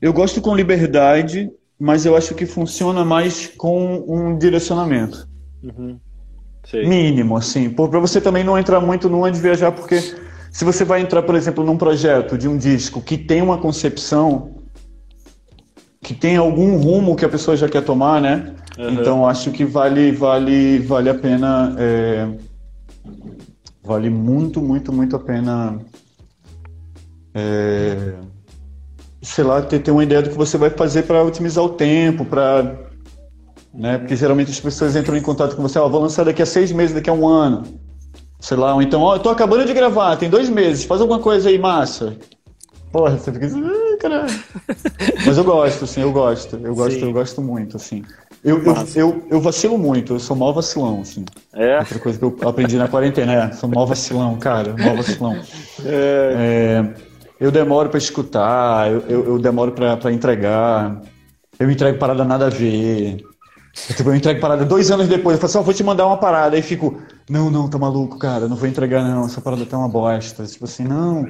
Eu gosto com liberdade, mas eu acho que funciona mais com um direcionamento. Uhum. Mínimo, assim, para você também não entrar muito numa de viajar, porque se você vai entrar, por exemplo, num projeto de um disco que tem uma concepção, que tem algum rumo que a pessoa já quer tomar, né? Uhum. Então acho que vale, vale, vale a pena, é, vale muito, muito, muito a pena, é, sei lá, ter, ter uma ideia do que você vai fazer para otimizar o tempo, para né? Porque geralmente as pessoas entram em contato com você, ó, vou lançar daqui a seis meses, daqui a um ano. Sei lá, ou então, ó, eu tô acabando de gravar, tem dois meses, faz alguma coisa aí, massa. Porra, você fica assim, ah, caralho. Mas eu gosto, assim, eu gosto. Eu gosto, Sim. eu gosto muito, assim. Eu, eu, eu, eu, vacilo muito, eu sou mal vacilão, assim. É? Outra coisa que eu aprendi na quarentena, é, sou mal vacilão, cara, mal vacilão. É. É, eu demoro para escutar, eu, eu, eu demoro para entregar, eu entrego parada nada a ver. Tipo, eu entrego parada dois anos depois, eu falo assim, vou te mandar uma parada, aí fico, não, não, tá maluco, cara, não vou entregar não, essa parada tá uma bosta. Tipo assim, não,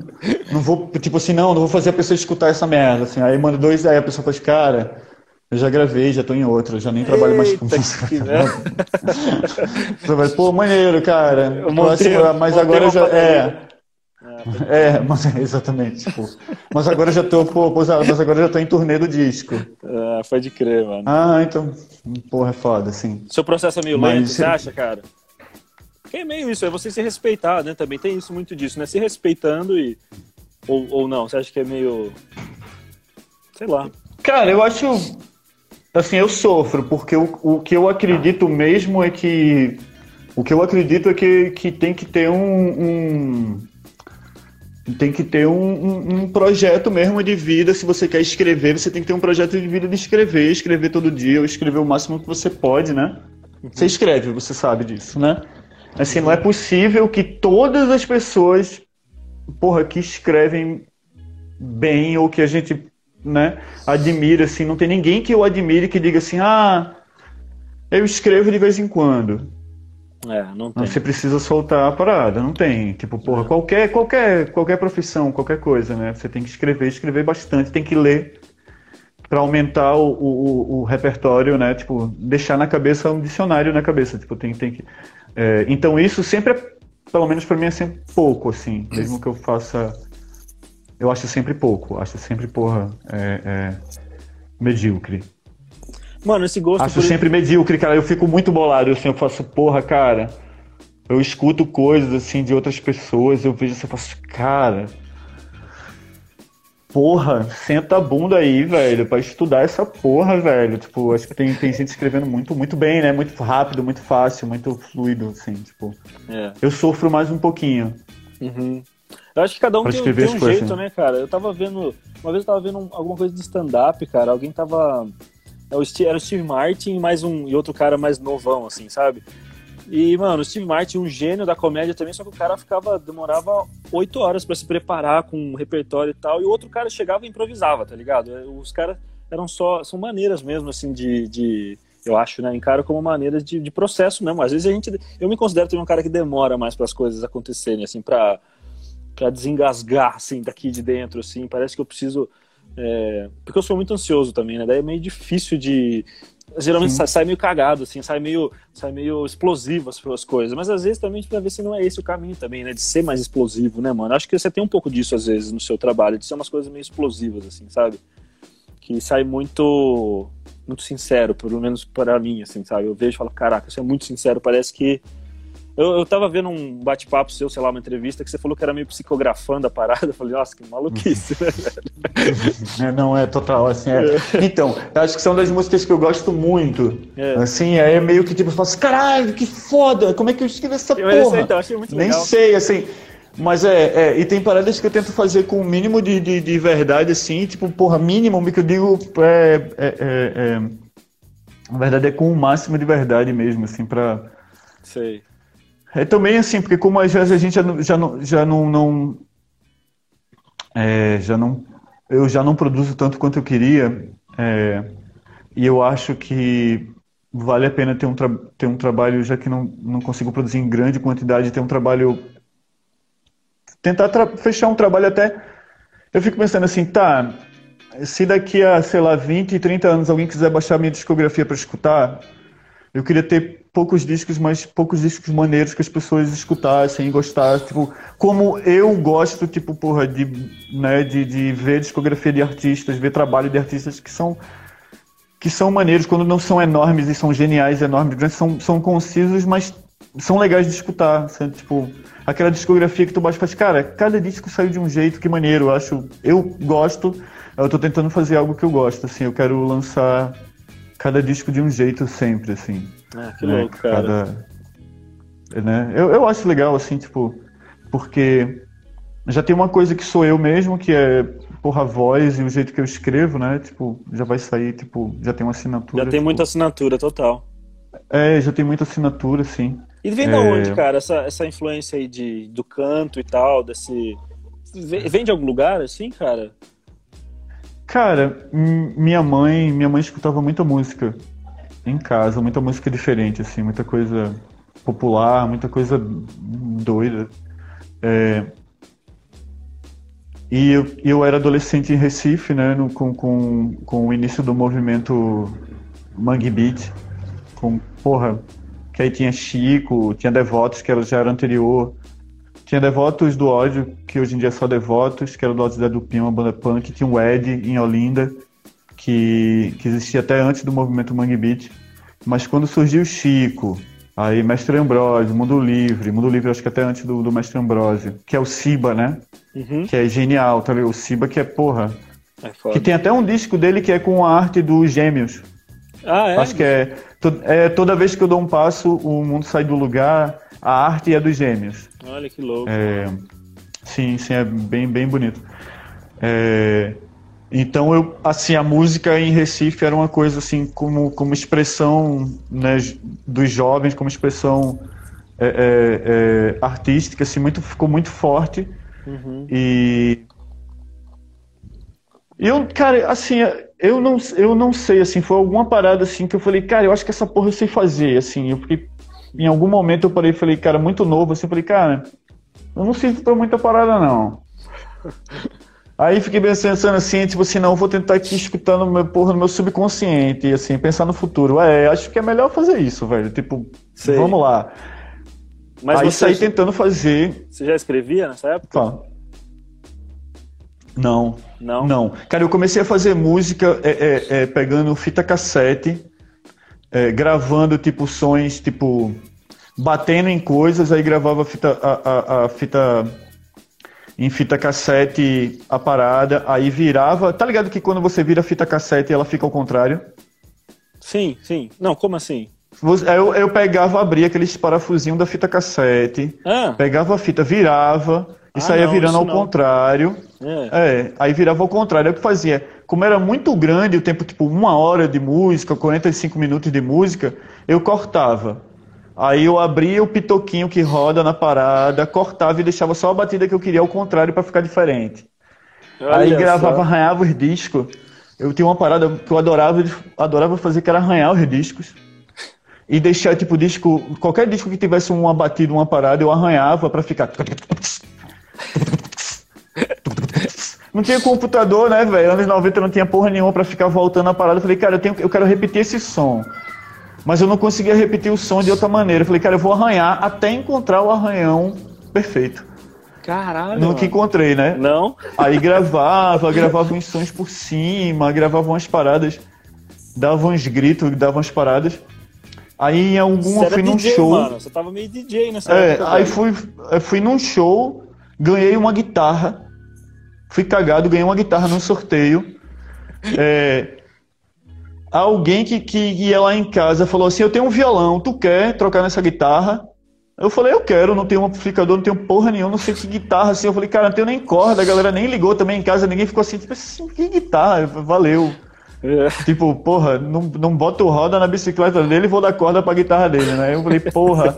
não vou, tipo assim, não, não vou fazer a pessoa escutar essa merda, assim, aí manda dois, aí a pessoa fala, cara, eu já gravei, já tô em outra, já nem trabalho mais com isso. Você vai, pô, maneiro, cara. Montei, mas agora eu já. É. É, mas exatamente, tipo. Mas agora já tô, pô, mas agora já tô em turnê do disco. Ah, pode crer, mano. Ah, então. Porra, é foda, assim. Seu processo é meio mas... lento, você acha, cara? É meio isso, é você se respeitar, né? Também tem isso muito disso, né? Se respeitando e. Ou, ou não? Você acha que é meio. Sei lá. Cara, eu acho. Assim, eu sofro, porque o, o que eu acredito mesmo é que. O que eu acredito é que, que tem que ter um, um tem que ter um, um, um, projeto mesmo de vida. Se você quer escrever, você tem que ter um projeto de vida de escrever, escrever todo dia, ou escrever o máximo que você pode, né? Uhum. Você escreve, você sabe disso, né? Assim, não é possível que todas as pessoas, porra, que escrevem bem ou que a gente, né, admira, assim, não tem ninguém que eu admire que diga assim, ah, eu escrevo de vez em quando. É, não tem. Você precisa soltar a parada, não tem. Tipo, porra, é. qualquer, qualquer, qualquer profissão, qualquer coisa, né? Você tem que escrever, escrever bastante, tem que ler para aumentar o, o, o, repertório, né? Tipo, deixar na cabeça um dicionário na cabeça. Tipo, tem, tem que. É, então isso sempre é, pelo menos para mim é sempre pouco, assim. Mesmo que eu faça, eu acho sempre pouco. Acho sempre porra é, é medíocre. Mano, esse gosto. Acho por... sempre medíocre, cara. Eu fico muito bolado. Assim, eu faço, porra, cara. Eu escuto coisas assim de outras pessoas, eu vejo assim, eu faço, cara. porra, senta a bunda aí, velho, pra estudar essa porra, velho. Tipo, acho que tem, tem gente escrevendo muito, muito bem, né? Muito rápido, muito fácil, muito fluido, assim, tipo. É. Eu sofro mais um pouquinho. Uhum. Eu acho que cada um tem, tem, um jeito, assim. né, cara? Eu tava vendo. Uma vez eu tava vendo alguma coisa de stand-up, cara. Alguém tava. É era o Steve Martin mais um e outro cara mais novão, assim, sabe? E, mano, o Steve Martin, um gênio da comédia também, só que o cara ficava, demorava oito horas para se preparar com um repertório e tal, e o outro cara chegava e improvisava, tá ligado? É, os caras eram só, são maneiras mesmo, assim, de, de eu acho, né? Encaro como maneiras de, de processo mesmo. Às vezes a gente, eu me considero também um cara que demora mais para as coisas acontecerem, assim, para para desengasgar, assim, daqui de dentro, assim, parece que eu preciso é, porque eu sou muito ansioso também, né? Daí é meio difícil de, geralmente sai, sai, meio cagado, assim, sai meio, sai meio explosivo as, as coisas. Mas às vezes também pra ver se não é esse o caminho também, né? De ser mais explosivo, né, mano? Acho que você tem um pouco disso às vezes no seu trabalho, de ser umas coisas meio explosivas, assim, sabe? Que sai muito, muito sincero, pelo menos para mim, assim, sabe? Eu vejo e falo, caraca, isso é muito sincero, parece que eu, eu tava vendo um bate-papo seu, sei lá, uma entrevista, que você falou que era meio psicografando a parada. Eu falei, nossa, que maluquice, né, É, não, é total, assim, é. é. Então, acho que são das músicas que eu gosto muito. É. Assim, aí é meio que tipo, eu falo assim, caralho, que foda, como é que eu escrevi essa eu porra? Então, achei muito legal. Nem sei, assim. Mas é, é, e tem paradas que eu tento fazer com o mínimo de, de, de verdade, assim, tipo, porra, mínimo, que eu digo, é, é, é, é, na verdade é com o máximo de verdade mesmo, assim, pra... Sei. É também assim, porque como às vezes a gente já, já não, já não, não é, já não, eu já não produzo tanto quanto eu queria, é, e eu acho que vale a pena ter um, ter um trabalho, já que não, não consigo produzir em grande quantidade, ter um trabalho, tentar fechar um trabalho até, eu fico pensando assim, tá, se daqui a, sei lá, 20, 30 anos alguém quiser baixar minha discografia para escutar, eu queria ter poucos discos, mas poucos discos maneiros que as pessoas escutassem gostassem. Tipo, como eu gosto, tipo, porra, de, né, de, de ver discografia de artistas, ver trabalho de artistas que são que são maneiros, quando não são enormes e são geniais, enormes, grandes, são, são concisos, mas são legais de escutar. Sabe? Tipo, aquela discografia que tu baixa e faz, cara, cada disco saiu de um jeito, que maneiro. Eu acho, eu gosto, eu tô tentando fazer algo que eu gosto, assim, eu quero lançar cada disco de um jeito sempre, assim. Ah, que né? louco, cara. Cada, né? eu, eu acho legal, assim, tipo, porque já tem uma coisa que sou eu mesmo, que é, porra, a voz e o jeito que eu escrevo, né? Tipo, já vai sair, tipo, já tem uma assinatura. Já tem tipo... muita assinatura, total. É, já tem muita assinatura, sim. E vem é... da onde, cara, essa, essa influência aí de, do canto e tal, desse... Vem de algum lugar, assim, cara? Cara, minha mãe, minha mãe escutava muita música em casa, muita música diferente, assim, muita coisa popular, muita coisa doida. É... E eu, eu era adolescente em Recife, né, no, com, com, com o início do movimento Mangue Beat, com, porra, que aí tinha Chico, tinha Devotos, que era, já era anterior, tinha Devotos do Ódio, que hoje em dia é só Devotos, que era do Ódio da Dupin, uma banda punk. Tinha o Ed, em Olinda, que, que existia até antes do movimento Mangue Beat. Mas quando surgiu o Chico, aí Mestre Ambrosio, Mundo Livre, Mundo Livre acho que até antes do, do Mestre Ambrosio, que é o Siba, né? Uhum. Que é genial, tá ligado? O Siba que é porra. É que tem até um disco dele que é com a arte dos gêmeos. Ah, é? Acho que é, é. Toda vez que eu dou um passo, o mundo sai do lugar a arte é dos gêmeos. Olha que louco. É, sim, sim, é bem, bem bonito. É, então eu, assim, a música em Recife era uma coisa assim como, como expressão né, dos jovens, como expressão é, é, é, artística, assim, muito, ficou muito forte. Uhum. E eu, cara, assim, eu não, eu não sei, assim, foi alguma parada assim que eu falei, cara, eu acho que essa porra eu sei fazer, assim, eu fiquei em algum momento eu parei e falei, cara, muito novo, assim, falei, cara, eu não sinto pra muita parada, não. Aí fiquei pensando assim, tipo assim, não, vou tentar aqui escutando meu, porra, no meu subconsciente, e assim, pensar no futuro. É, acho que é melhor fazer isso, velho. Tipo, Sei. vamos lá. Mas Aí saí já... tentando fazer. Você já escrevia nessa época? Tá. Não. Não? Não. Cara, eu comecei a fazer música é, é, é, pegando fita cassete é, gravando tipo sons, tipo batendo em coisas, aí gravava fita, a, a, a fita em fita cassete a parada, aí virava. Tá ligado que quando você vira a fita cassete ela fica ao contrário? Sim, sim. Não, como assim? Eu, eu pegava, abria aqueles parafusinhos da fita cassete, ah. pegava a fita, virava e ah, saía não, virando ao não. contrário. É. é. aí virava ao contrário. É o que fazia. Como era muito grande o tempo, tipo uma hora de música, 45 minutos de música, eu cortava. Aí eu abria o pitoquinho que roda na parada, cortava e deixava só a batida que eu queria ao contrário para ficar diferente. Olha aí gravava, só. arranhava os discos. Eu tinha uma parada que eu adorava, adorava fazer, que era arranhar os discos. E deixar, tipo, disco. Qualquer disco que tivesse uma batida, uma parada, eu arranhava para ficar. Não tinha computador, né, velho? Anos 90 não tinha porra nenhuma para ficar voltando a parada. Eu falei, cara, eu, tenho, eu quero repetir esse som. Mas eu não conseguia repetir o som de outra maneira. Eu falei, cara, eu vou arranhar até encontrar o arranhão perfeito. Caralho. Nunca encontrei, né? Não. Aí gravava, gravava uns sons por cima, gravava umas paradas, dava uns gritos, dava umas paradas. Aí em algum eu fui num DJ, show. Mano, você tava meio DJ nessa é, época. Aí fui, fui num show, ganhei uma guitarra. Fui cagado, ganhei uma guitarra num sorteio. É, alguém que, que ia lá em casa falou assim: Eu tenho um violão, tu quer trocar nessa guitarra? Eu falei, eu quero, não tenho um amplificador, não tenho porra nenhuma, não sei que guitarra assim. Eu falei, cara, não tenho nem corda, a galera nem ligou também em casa, ninguém ficou assim, tipo assim, que guitarra, valeu. É. Tipo, porra, não, não boto roda na bicicleta dele e vou dar corda pra guitarra dele, né? Eu falei, porra.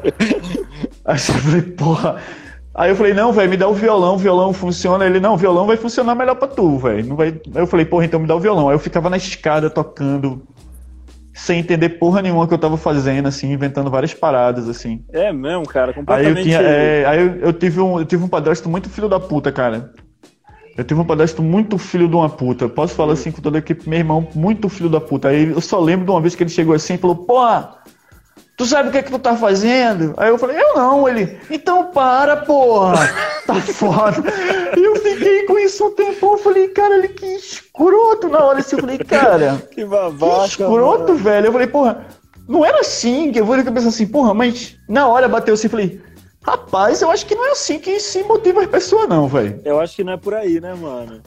Aí eu falei, porra. Aí eu falei, não, velho, me dá o violão, o violão funciona. Ele, não, o violão vai funcionar melhor pra tu, velho. Não vai... Aí eu falei, porra, então me dá o violão. Aí eu ficava na escada tocando, sem entender porra nenhuma que eu tava fazendo, assim, inventando várias paradas, assim. É mesmo, cara, completamente. Aí eu, tinha, é, aí eu, eu, tive um, eu tive um padrasto muito filho da puta, cara. Eu tive um padrasto muito filho de uma puta. Posso falar assim com toda a equipe, meu irmão, muito filho da puta. Aí eu só lembro de uma vez que ele chegou assim e falou, porra! Tu sabe o que é que tu tá fazendo? Aí eu falei, eu não. Ele, então para, porra. Tá foda. E eu fiquei com isso um tempo. Eu falei, cara, ele que escroto na hora assim. Eu falei, cara. que babaca. Que escroto, mano. velho. Eu falei, porra, não era assim. Que eu vou pensar assim, porra, mas na hora bateu assim. Eu falei, rapaz, eu acho que não é assim que se motiva as pessoas, não, velho. Eu acho que não é por aí, né, mano?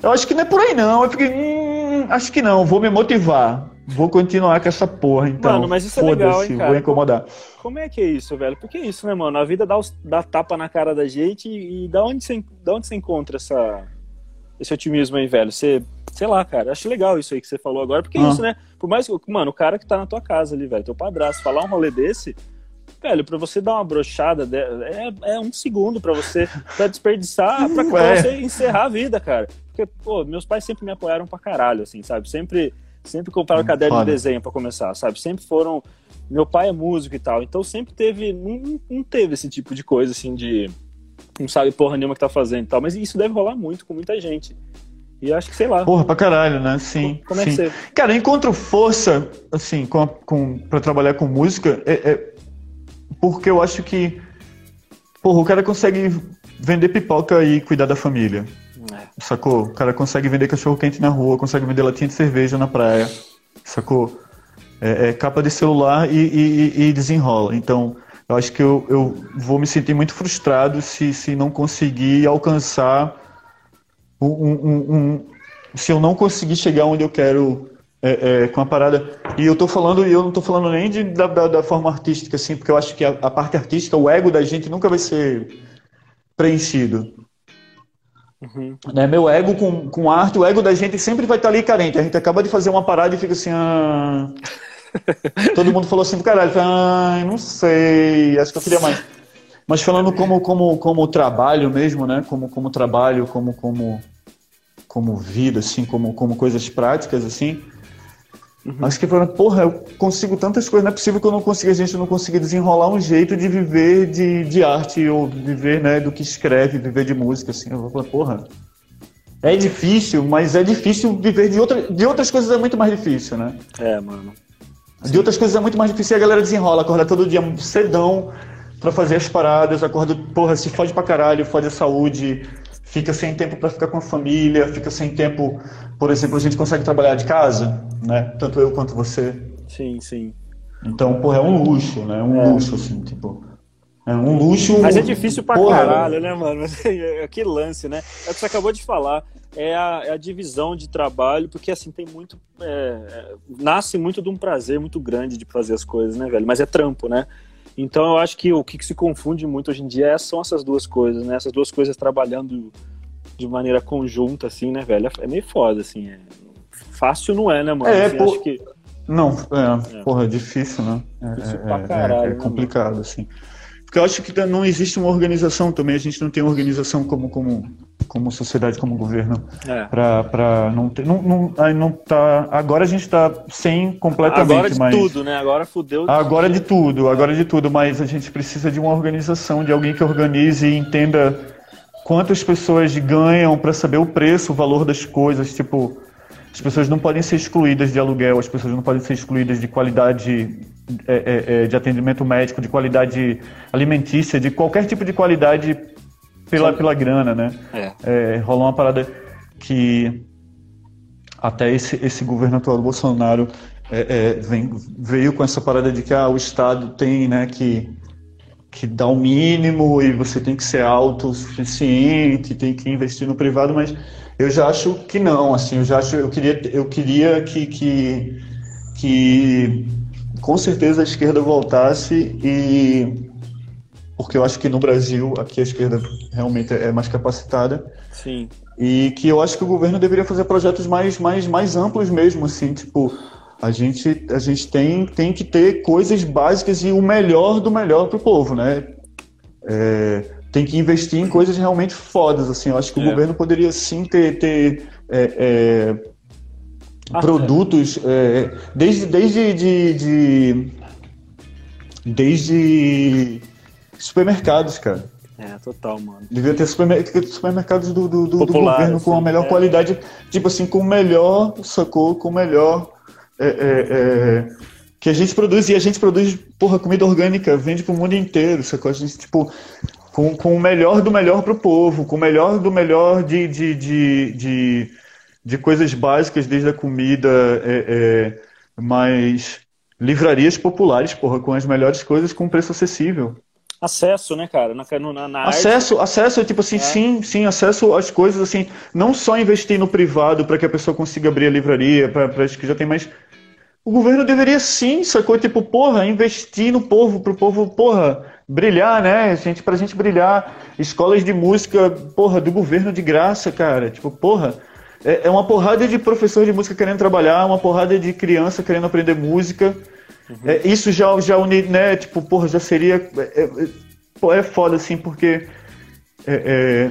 Eu acho que não é por aí, não. Eu fiquei, hum, acho que não, vou me motivar. Vou continuar com essa porra, então. Mano, mas isso é legal, hein, cara? Vou incomodar. Como é que é isso, velho? Porque é isso, né, mano? A vida dá, os, dá tapa na cara da gente e, e da onde você, da onde você encontra essa, esse otimismo aí, velho? Você, sei lá, cara, acho legal isso aí que você falou agora, porque é ah. isso, né? Por mais que, mano, o cara que tá na tua casa ali, velho, teu padrasto, falar um rolê desse, velho, pra você dar uma brochada, é, é um segundo pra você, pra desperdiçar, pra, pra você encerrar a vida, cara. Porque, pô, meus pais sempre me apoiaram pra caralho, assim, sabe? Sempre Sempre compraram hum, caderno foda. de desenho para começar, sabe? Sempre foram. Meu pai é músico e tal, então sempre teve. Não, não teve esse tipo de coisa assim de. Não sabe porra nenhuma que tá fazendo e tal. Mas isso deve rolar muito com muita gente. E acho que, sei lá. Porra, pra caralho, né? Sim. Como é sim. que você. Cara, eu encontro força, assim, com, com, pra trabalhar com música, é, é, porque eu acho que. Porra, o cara consegue vender pipoca e cuidar da família. Sacou? O cara consegue vender cachorro quente na rua, consegue vender latinha de cerveja na praia. Sacou? É, é capa de celular e, e, e, desenrola. Então, eu acho que eu, eu vou me sentir muito frustrado se, se não conseguir alcançar um, um, um se eu não conseguir chegar onde eu quero é, é, com a parada. E eu tô falando, e eu não tô falando nem de, da, da, da, forma artística, assim, porque eu acho que a, a, parte artística, o ego da gente nunca vai ser preenchido. Uhum. Né, meu ego com, com arte, o ego da gente sempre vai estar ali carente. A gente acaba de fazer uma parada e fica assim. Ah... Todo mundo falou assim, caralho, ah, não sei, acho que eu queria mais. Mas falando como, como, como trabalho mesmo, né? Como, como trabalho, como, como, como vida, assim, como, como coisas práticas, assim. Uhum. Acho que falando, porra, eu consigo tantas coisas, não é possível que eu não consiga, a gente não consiga desenrolar um jeito de viver de, de arte ou viver, né, do que escreve, viver de música, assim. Eu vou falar, porra, é difícil, mas é difícil viver de, outra, de outras coisas é muito mais difícil, né? É, mano. Sim. De outras coisas é muito mais difícil e a galera desenrola, acorda todo dia cedão pra fazer as paradas, acorda, porra, se fode pra caralho, fode a saúde, fica sem tempo para ficar com a família, fica sem tempo, por exemplo, a gente consegue trabalhar de casa, né? Tanto eu quanto você. Sim, sim. Então, porra, é um luxo, né? Um é. luxo, assim, tipo. É um luxo. Mas é difícil pra porra. caralho, né, mano? É que lance, né? É o que você acabou de falar. É a, é a divisão de trabalho, porque assim, tem muito. É, é, nasce muito de um prazer muito grande de fazer as coisas, né, velho? Mas é trampo, né? Então eu acho que o que se confunde muito hoje em dia é, são essas duas coisas, né? Essas duas coisas trabalhando de maneira conjunta, assim, né, velho? É meio foda, assim. É... Fácil não é, né, mano? É, assim, por... que... Não, é, é, porra, é difícil, né? É, pra é, caralho, é, é complicado, assim. Porque eu acho que não existe uma organização também, a gente não tem uma organização como, como, como sociedade, como governo, é. para não ter. Não, não, não tá, agora a gente está sem completamente. Agora de mas, tudo, né? Agora fudeu. Agora de tudo, agora de tudo, mas a gente precisa de uma organização, de alguém que organize e entenda quantas pessoas ganham para saber o preço, o valor das coisas, tipo. As pessoas não podem ser excluídas de aluguel, as pessoas não podem ser excluídas de qualidade é, é, é, de atendimento médico, de qualidade alimentícia, de qualquer tipo de qualidade pela, pela grana, né? É. Rolou uma parada que até esse, esse governo atual do Bolsonaro vem, veio com essa parada de que ah, o Estado tem né, que, que dar o mínimo e você tem que ser autossuficiente, tem que investir no privado, mas eu já acho que não, assim, eu já acho, eu queria, eu queria que, que, que com certeza a esquerda voltasse e porque eu acho que no Brasil aqui a esquerda realmente é mais capacitada. Sim. E que eu acho que o governo deveria fazer projetos mais mais mais amplos mesmo, assim, tipo a gente a gente tem tem que ter coisas básicas e o melhor do melhor para o povo, né? É, tem que investir em coisas realmente fodas, assim. Eu acho que o é. governo poderia sim ter, ter é, ah, produtos, é. desde, desde de, de, desde supermercados, cara. É, total, mano. Devia ter supermercados do, do, do, Popular, do governo com a melhor é. qualidade, tipo assim, com o melhor, sacou? Com o melhor. É, é, é, que a gente produz, e a gente produz, porra, comida orgânica, vende pro mundo inteiro, sacou? A gente, tipo, com, com o melhor do melhor pro povo, com o melhor do melhor de, de, de, de de coisas básicas, desde a comida, é, é, mas livrarias populares, porra, com as melhores coisas com preço acessível. Acesso, né, cara? Na, na, na acesso, arte... acesso, tipo assim, é. sim, sim, acesso às coisas, assim, não só investir no privado para que a pessoa consiga abrir a livraria, para as que já tem mais. O governo deveria sim, sacou? Tipo, porra, investir no povo, pro povo, porra, brilhar, né? Gente, pra gente brilhar. Escolas de música, porra, do governo de graça, cara. Tipo, porra é, é, uma porrada de professor de música querendo trabalhar, uma porrada de criança querendo aprender música. Uhum. É, isso já, já uni, né? Tipo, porra, já seria. É, é, é foda, assim, porque. É, é,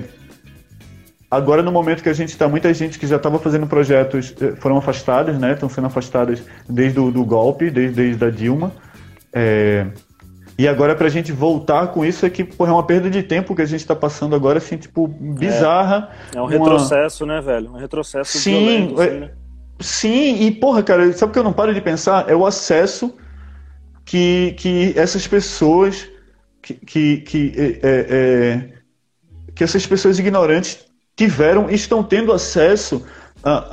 agora, no momento que a gente está, muita gente que já estava fazendo projetos foram afastadas, né? Estão sendo afastadas desde o do golpe, desde, desde a Dilma. É, e agora pra gente voltar com isso é que porra, é uma perda de tempo que a gente tá passando agora, assim, tipo, bizarra. É, é um retrocesso, né, velho? Um retrocesso sim, violento, assim, né? Sim, e porra, cara, sabe o que eu não paro de pensar? É o acesso que, que essas pessoas que, que, que, é, é, é que essas pessoas ignorantes tiveram e estão tendo acesso a,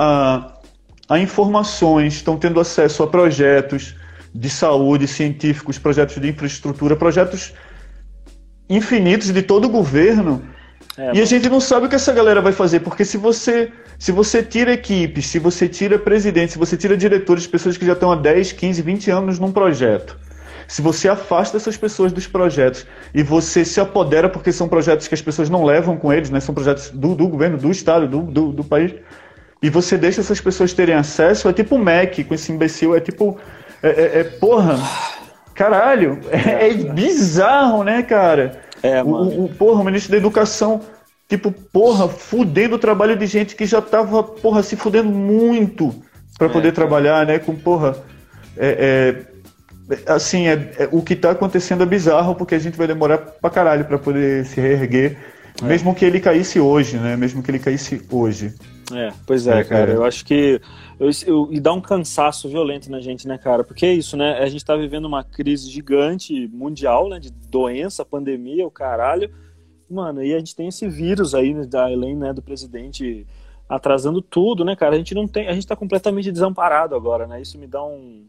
a, a informações, estão tendo acesso a projetos, de saúde, científicos, projetos de infraestrutura, projetos infinitos de todo o governo. É, e a gente não sabe o que essa galera vai fazer, porque se você se você tira equipes, se você tira presidentes, se você tira diretores, pessoas que já estão há 10, 15, 20 anos num projeto, se você afasta essas pessoas dos projetos e você se apodera, porque são projetos que as pessoas não levam com eles, né? são projetos do, do governo, do Estado, do, do, do país, e você deixa essas pessoas terem acesso, é tipo o MEC com esse imbecil, é tipo é, é, é porra, caralho, é, é, bizarro, né, cara? É, mano. O, o, porra, o ministro da Educação, tipo, porra, fudendo o trabalho de gente que já tava, porra, se fudendo muito para poder é, trabalhar, né? Com, porra, é, é assim, é, o que tá acontecendo é bizarro porque a gente vai demorar pra caralho pra poder se reerguer, mesmo que ele caísse hoje, né? Mesmo que ele caísse hoje. É, pois é, cara. Eu acho que eu, eu, e dá um cansaço violento na gente, né, cara? Porque é isso, né? A gente tá vivendo uma crise gigante mundial, né? De doença, pandemia, o caralho. Mano, e a gente tem esse vírus aí, né, da Helene, né, do presidente atrasando tudo, né, cara? A gente não tem, a gente tá completamente desamparado agora, né? Isso me dá um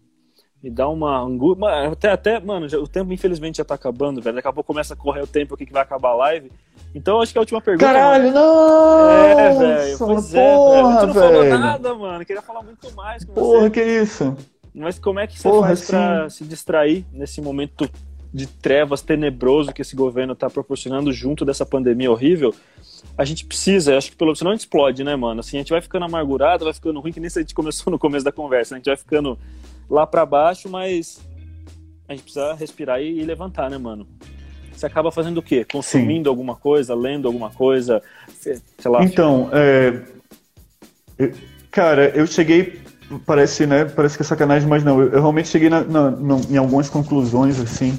Me dá uma angústia. Até, até, mano, já, o tempo infelizmente já tá acabando, velho. Daqui a pouco começa a correr o tempo aqui que vai acabar a live. Então acho que a última pergunta. Caralho, mano, não! É, velho. Pois porra, é, velho. Tu não falou velho. nada, mano. Queria falar muito mais com Porra, você. que isso? Mas como é que você Porra, faz pra sim. se distrair nesse momento de trevas tenebroso que esse governo tá proporcionando junto dessa pandemia horrível? A gente precisa, acho que pelo a gente explode, né, mano? Assim, a gente vai ficando amargurado, vai ficando ruim, que nem se a gente começou no começo da conversa, né? A gente vai ficando lá pra baixo, mas a gente precisa respirar e, e levantar, né, mano? Você acaba fazendo o quê? Consumindo alguma coisa, lendo alguma coisa, sei lá. Então, é, cara, eu cheguei, parece, né, parece que é sacanagem, mas não, eu, realmente cheguei na- na- no- em algumas conclusões, assim,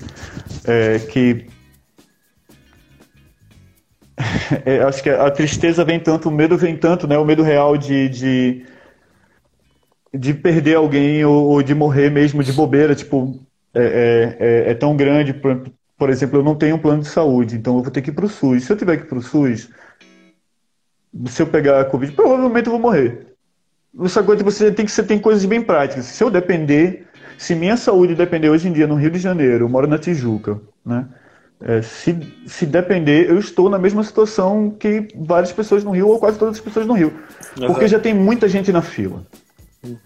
é, que é, acho que a tristeza vem tanto, o medo vem tanto, né, o medo real de, de, de perder alguém ou, ou de morrer mesmo de bobeira, tipo, é, é, é- é tão grande, por, por exemplo, eu não tenho um plano de saúde, então eu vou ter que ir pro SUS. Se eu tiver que ir pro SUS, se eu pegar a Covid, provavelmente eu vou morrer. Essa coisa você tem que você tem coisas bem práticas. Se eu depender, se minha saúde depender hoje em dia no Rio de Janeiro, eu moro na Tijuca, né? É, se, se depender, eu estou na mesma situação que várias pessoas no Rio, ou quase todas as pessoas no Rio. Porque já tem muita gente na fila.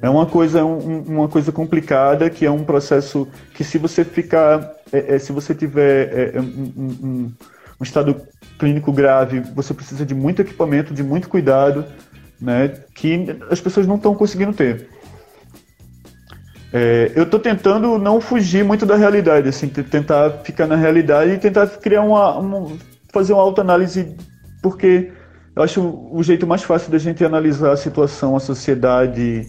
É uma coisa, um- uma coisa complicada, que é um processo que se você ficar, é, é, se você tiver é, é, um, um- um- estado clínico grave, você precisa de muito equipamento, de muito cuidado, né, que as pessoas não estão conseguindo ter. É, eu estou tentando não fugir muito da realidade, assim, tentar ficar na realidade e tentar criar uma, uma- fazer uma autoanálise, porque eu acho o jeito mais fácil da gente analisar a situação, a sociedade,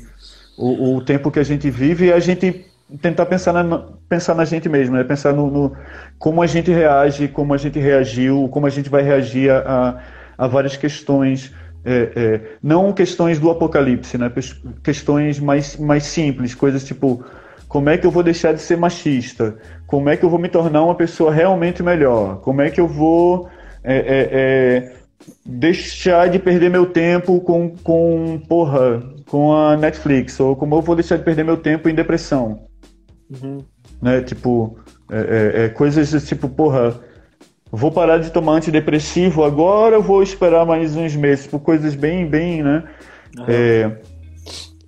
o, o tempo que a gente vive é a gente tentar pensar na, pensar na gente mesmo, né? Pensar no, no- como a gente reage, como a gente reagiu, como a gente vai reagir a, a, várias questões. é, é, não questões do apocalipse, né? Questões mais, mais simples, coisas tipo como é que eu vou deixar de ser machista? Como é que eu vou me tornar uma pessoa realmente melhor? Como é que eu vou é, é, é, deixar de perder meu tempo com, com, porra, com a Netflix? Ou como eu vou deixar de perder meu tempo em depressão? Uhum. Né? Tipo, é, é, é, coisas desse tipo, porra, vou parar de tomar antidepressivo agora, eu vou esperar mais uns meses. Tipo, coisas bem, bem, né? Aham. É,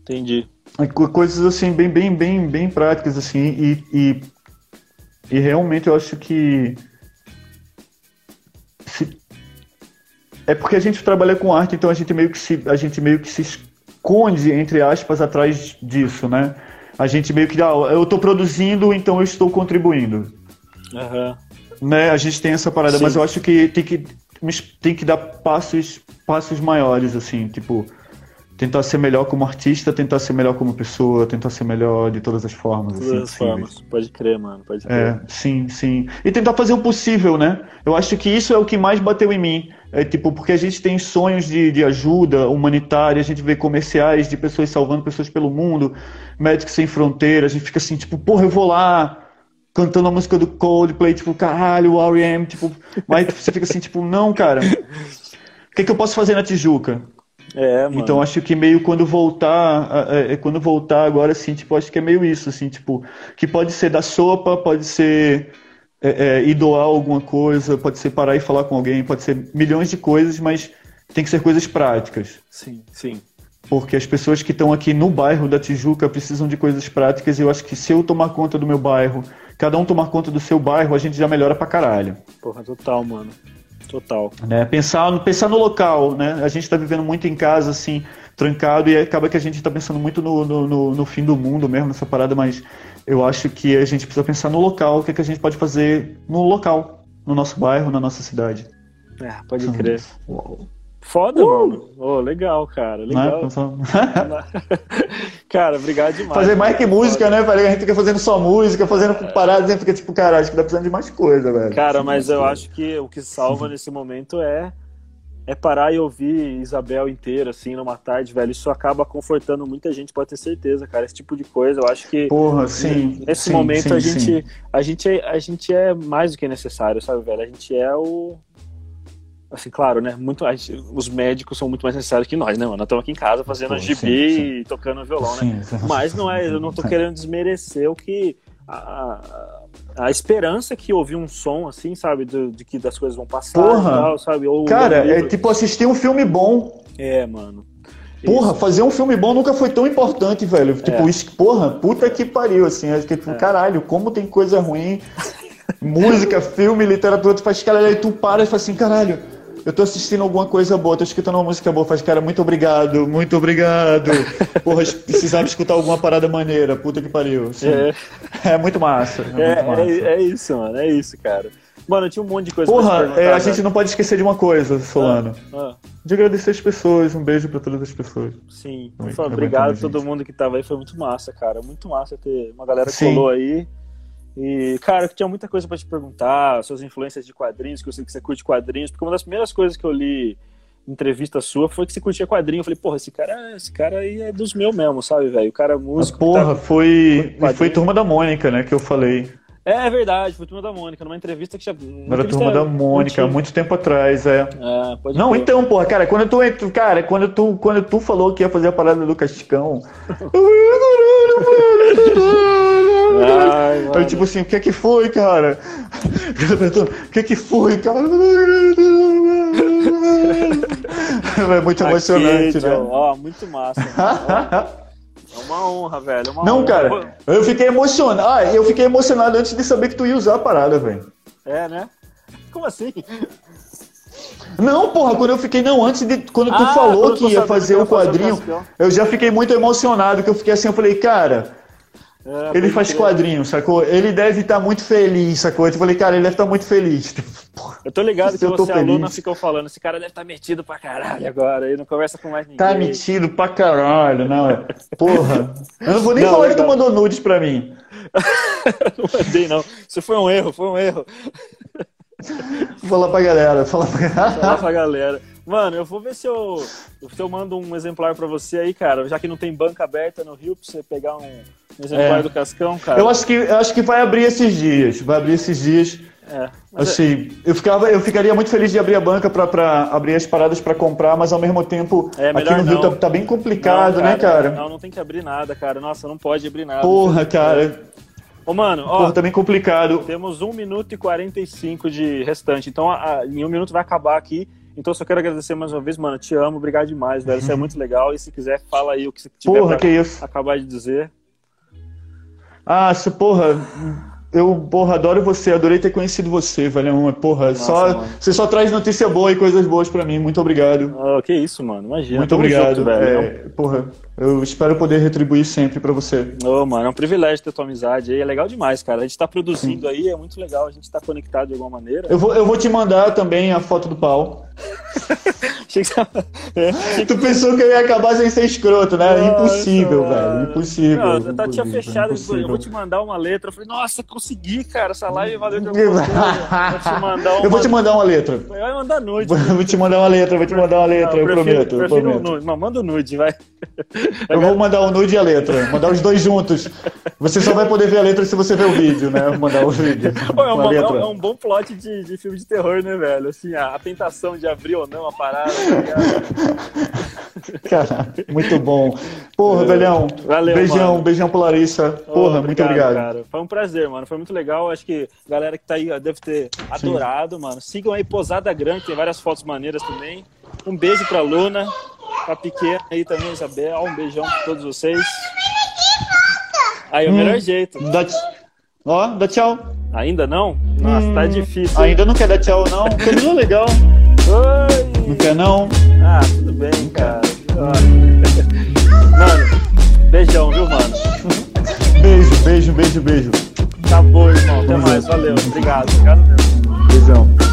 Entendi. Co- coisas assim bem bem bem bem práticas assim e, e, e realmente eu acho que se- é porque a gente trabalha com arte então a gente meio que se a gente meio que se esconde entre aspas atrás disso né a gente meio que ah, eu estou produzindo então eu estou contribuindo Aham. né a gente tem essa parada Sim. mas eu acho que tem que tem que dar passos passos maiores assim tipo tentar ser melhor como artista, tentar ser melhor como pessoa, tentar ser melhor de todas as formas. Todas assim, as possíveis. formas. Pode crer, mano. Pode crer. É, sim, sim. E tentar fazer o possível, né? Eu acho que isso é o que mais bateu em mim. É tipo, porque a gente tem sonhos de, de ajuda humanitária, a gente vê comerciais de pessoas salvando pessoas pelo mundo, Médicos Sem Fronteiras, a gente fica assim, tipo, porra, eu vou lá cantando a música do Coldplay, tipo, caralho, o R.E.M., tipo, mas você fica assim, tipo, não, cara, o que, que eu posso fazer na Tijuca? É, mano. Então acho que meio quando voltar, é, é, quando voltar agora, assim, tipo, acho que é meio isso, assim, tipo, que pode ser dar sopa, pode ser é, é, ir doar alguma coisa, pode ser parar e falar com alguém, pode ser milhões de coisas, mas tem que ser coisas práticas. Sim, sim. Porque as pessoas que estão aqui no bairro da Tijuca precisam de coisas práticas e eu acho que se eu tomar conta do meu bairro, cada um tomar conta do seu bairro, a gente já melhora pra caralho. Porra, total, mano. Total. né? Pensar, pensar no local, né? A gente está vivendo muito em casa, assim, trancado, e acaba que a gente está pensando muito no, no, no, no fim do mundo mesmo, nessa parada, mas eu acho que a gente precisa pensar no local, o que, é que a gente pode fazer no local, no nosso bairro, na nossa cidade. É, pode crer. Foda, mano. Ô, legal, cara. Né? Legal. Pensar- cara, obrigado demais. Fazer mais que música, Foda. né? velho? A gente fica fazendo só música, fazendo paradas, e fica tipo, cara, acho que dá precisando de mais coisa, velho. Cara, mas eu acho que o que salva nesse momento é é parar e ouvir Isabel inteira, assim, numa tarde, velho. Isso acaba confortando muita gente, pode ter certeza, cara. Esse tipo de coisa, eu acho que Porra, sim. nesse sim, momento sim, a sim. gente a gente é, a gente é mais do que necessário, sabe, velho? A gente é o assim, claro, né? Muito, gente, os médicos são muito mais necessários que nós, né, mano? Nós estamos aqui em casa fazendo Pô, gibi e tocando violão, né? Mas não é, eu não tô querendo desmerecer o que. A, a esperança que ouvir um som assim, sabe, de, de que das coisas vão passar, Porra. Tal, sabe? Ou Cara, é tipo assistir um filme bom. É, mano. Porra, fazer um filme bom nunca foi tão importante, velho. Tipo, é. isso, porra, puta que pariu, assim. É, tipo, é. caralho, como tem coisa ruim. Música, filme, literatura, tu faz, caralho, aí tu para e fala assim, caralho, eu tô assistindo alguma coisa boa, tô escutando uma música boa, faz, cara, muito obrigado, muito obrigado. Porra, precisava escutar alguma parada maneira, puta que pariu. É. é muito massa. É, é, muito massa. É, é, isso, mano, é isso, cara. Mano, tinha um monte de coisa Porra, pra é, a gente não pode esquecer de uma coisa, Solano. Ah, ah. De agradecer as pessoas, um beijo pra todas as pessoas. Sim, muito, obrigado a todo mundo que tava aí, foi muito massa, cara. Muito massa ter uma galera que colou aí. E, cara, eu tinha muita coisa para te perguntar, suas influências de quadrinhos, que eu sei que você curte quadrinhos, porque uma das primeiras coisas que eu li entrevista sua foi que você curtia quadrinho. Eu falei, porra, esse cara, esse cara aí é dos meus mesmo, sabe, velho? O cara é músico. Porra, tá... foi, foi Turma da Mônica, né, que eu falei. É, é verdade, foi Turma da Mônica, numa entrevista que já. Era Turma da Mônica, muito tempo atrás, é. é Não, então, porra, cara, quando tu, cara, quando tu, quando tu falou que ia fazer a parada do Casticão. Ai, Aí, tipo assim, o que é que foi, cara? O que é que foi, cara? É muito emocionante, Aqui, né? Ó, muito massa. É uma honra, velho. É uma Não, honra. cara, eu fiquei emocionado. Ah, eu fiquei emocionado antes de saber que tu ia usar a parada, velho. É, né? Como assim? Não, porra, quando eu fiquei, não, antes de. Quando tu ah, falou que ia fazer o quadrinho, eu já fiquei muito emocionado, que eu fiquei assim, eu falei, cara, é, ele faz quadrinho, sacou? Ele deve estar tá muito feliz, sacou? Eu falei, cara, ele deve estar tá muito feliz. Porra, eu tô ligado que você, aluna, ficou falando, esse cara deve estar tá metido pra caralho agora, ele não conversa com mais ninguém. Tá metido pra caralho, não. É? Porra. Eu não vou nem não, falar que tu mandou nudes pra mim. não mandei, não. Isso foi um erro, foi um erro. Fala pra galera, fala pra galera. Fala pra galera. Mano, eu vou ver se eu, se eu mando um exemplar pra você aí, cara. Já que não tem banca aberta no Rio, pra você pegar um, um exemplar é. do Cascão, cara. Eu acho, que, eu acho que vai abrir esses dias. Vai abrir esses dias. É, assim, é... eu, ficava, eu ficaria muito feliz de abrir a banca para abrir as paradas para comprar, mas ao mesmo tempo é, aqui no Rio tá, tá, bem complicado, não, cara, né, cara? Não, não tem que abrir nada, cara. Nossa, não pode abrir nada. Porra, cara. Ô, mano, ó. Porra, tá bem complicado. Temos 1 minuto e 45 de restante. Então, a, a, em um minuto vai acabar aqui. Então, só quero agradecer mais uma vez, mano. Te amo, obrigado demais, velho. Isso é muito legal. E se quiser, fala aí o que você tiver porra, que isso. acabar de dizer. Ah, se porra, eu, porra, adoro você, adorei ter conhecido você, velho. Porra, Nossa, só, você só traz notícia boa e coisas boas para mim. Muito obrigado. Oh, que isso, mano. Imagina. Muito obrigado, junto, velho. É, porra, eu espero poder retribuir sempre para você. Ô, oh, mano, é um privilégio ter tua amizade aí. É legal demais, cara. A gente tá produzindo Sim. aí, é muito legal. A gente tá conectado de alguma maneira. Eu vou, eu vou te mandar também a foto do pau. É. Tu pensou que eu ia acabar sem ser escroto, né? impossível, velho. Impossível. Não, eu tá, tinha fechado, impossível. eu vou te mandar uma letra. Eu falei, nossa, consegui, cara. Essa live valeu de alguma coisa. Vou te mandar uma... Eu vou te mandar uma letra. Vai mandar nude. Vou te mandar uma letra, vou te mandar uma letra, não, eu, prefiro, prometo. Prefiro eu prometo. nude. Não, manda o nude, vai. Eu vou mandar o nude e a letra. Mandar os dois juntos. Você só vai poder ver a letra se você ver o vídeo, né? Vou mandar o vídeo. Pô, é, uma, é, um bom plot de, de filme de terror, né, velho? Assim, a, a tentação de abrir ou não a parada. Cara, muito bom. Porra, velhão. Valeu, beijão, mano. beijão pro Larissa. Porra, oh, muito obrigado. Cara. Foi um prazer, mano. Foi muito legal. Acho que a galera que tá aí deve ter adorado, Sim. mano. Sigam aí Posada Grande, tem várias fotos maneiras também. Um beijo pra Luna, pra pequena aí também, Isabel. Um beijão pra todos vocês. Aí é o hum, melhor jeito. Dá, ó, dá tchau. Ainda não? Nossa, tá hum, tá difícil. Ainda não quer dar tchau, não. Continua legal. Oi! Não quer não? Ah, tudo bem, cara. Mano, beijão, viu, mano? Beijo, beijo, beijo, beijo. Acabou, irmão. Até mais. Valeu. Obrigado. Obrigado mesmo.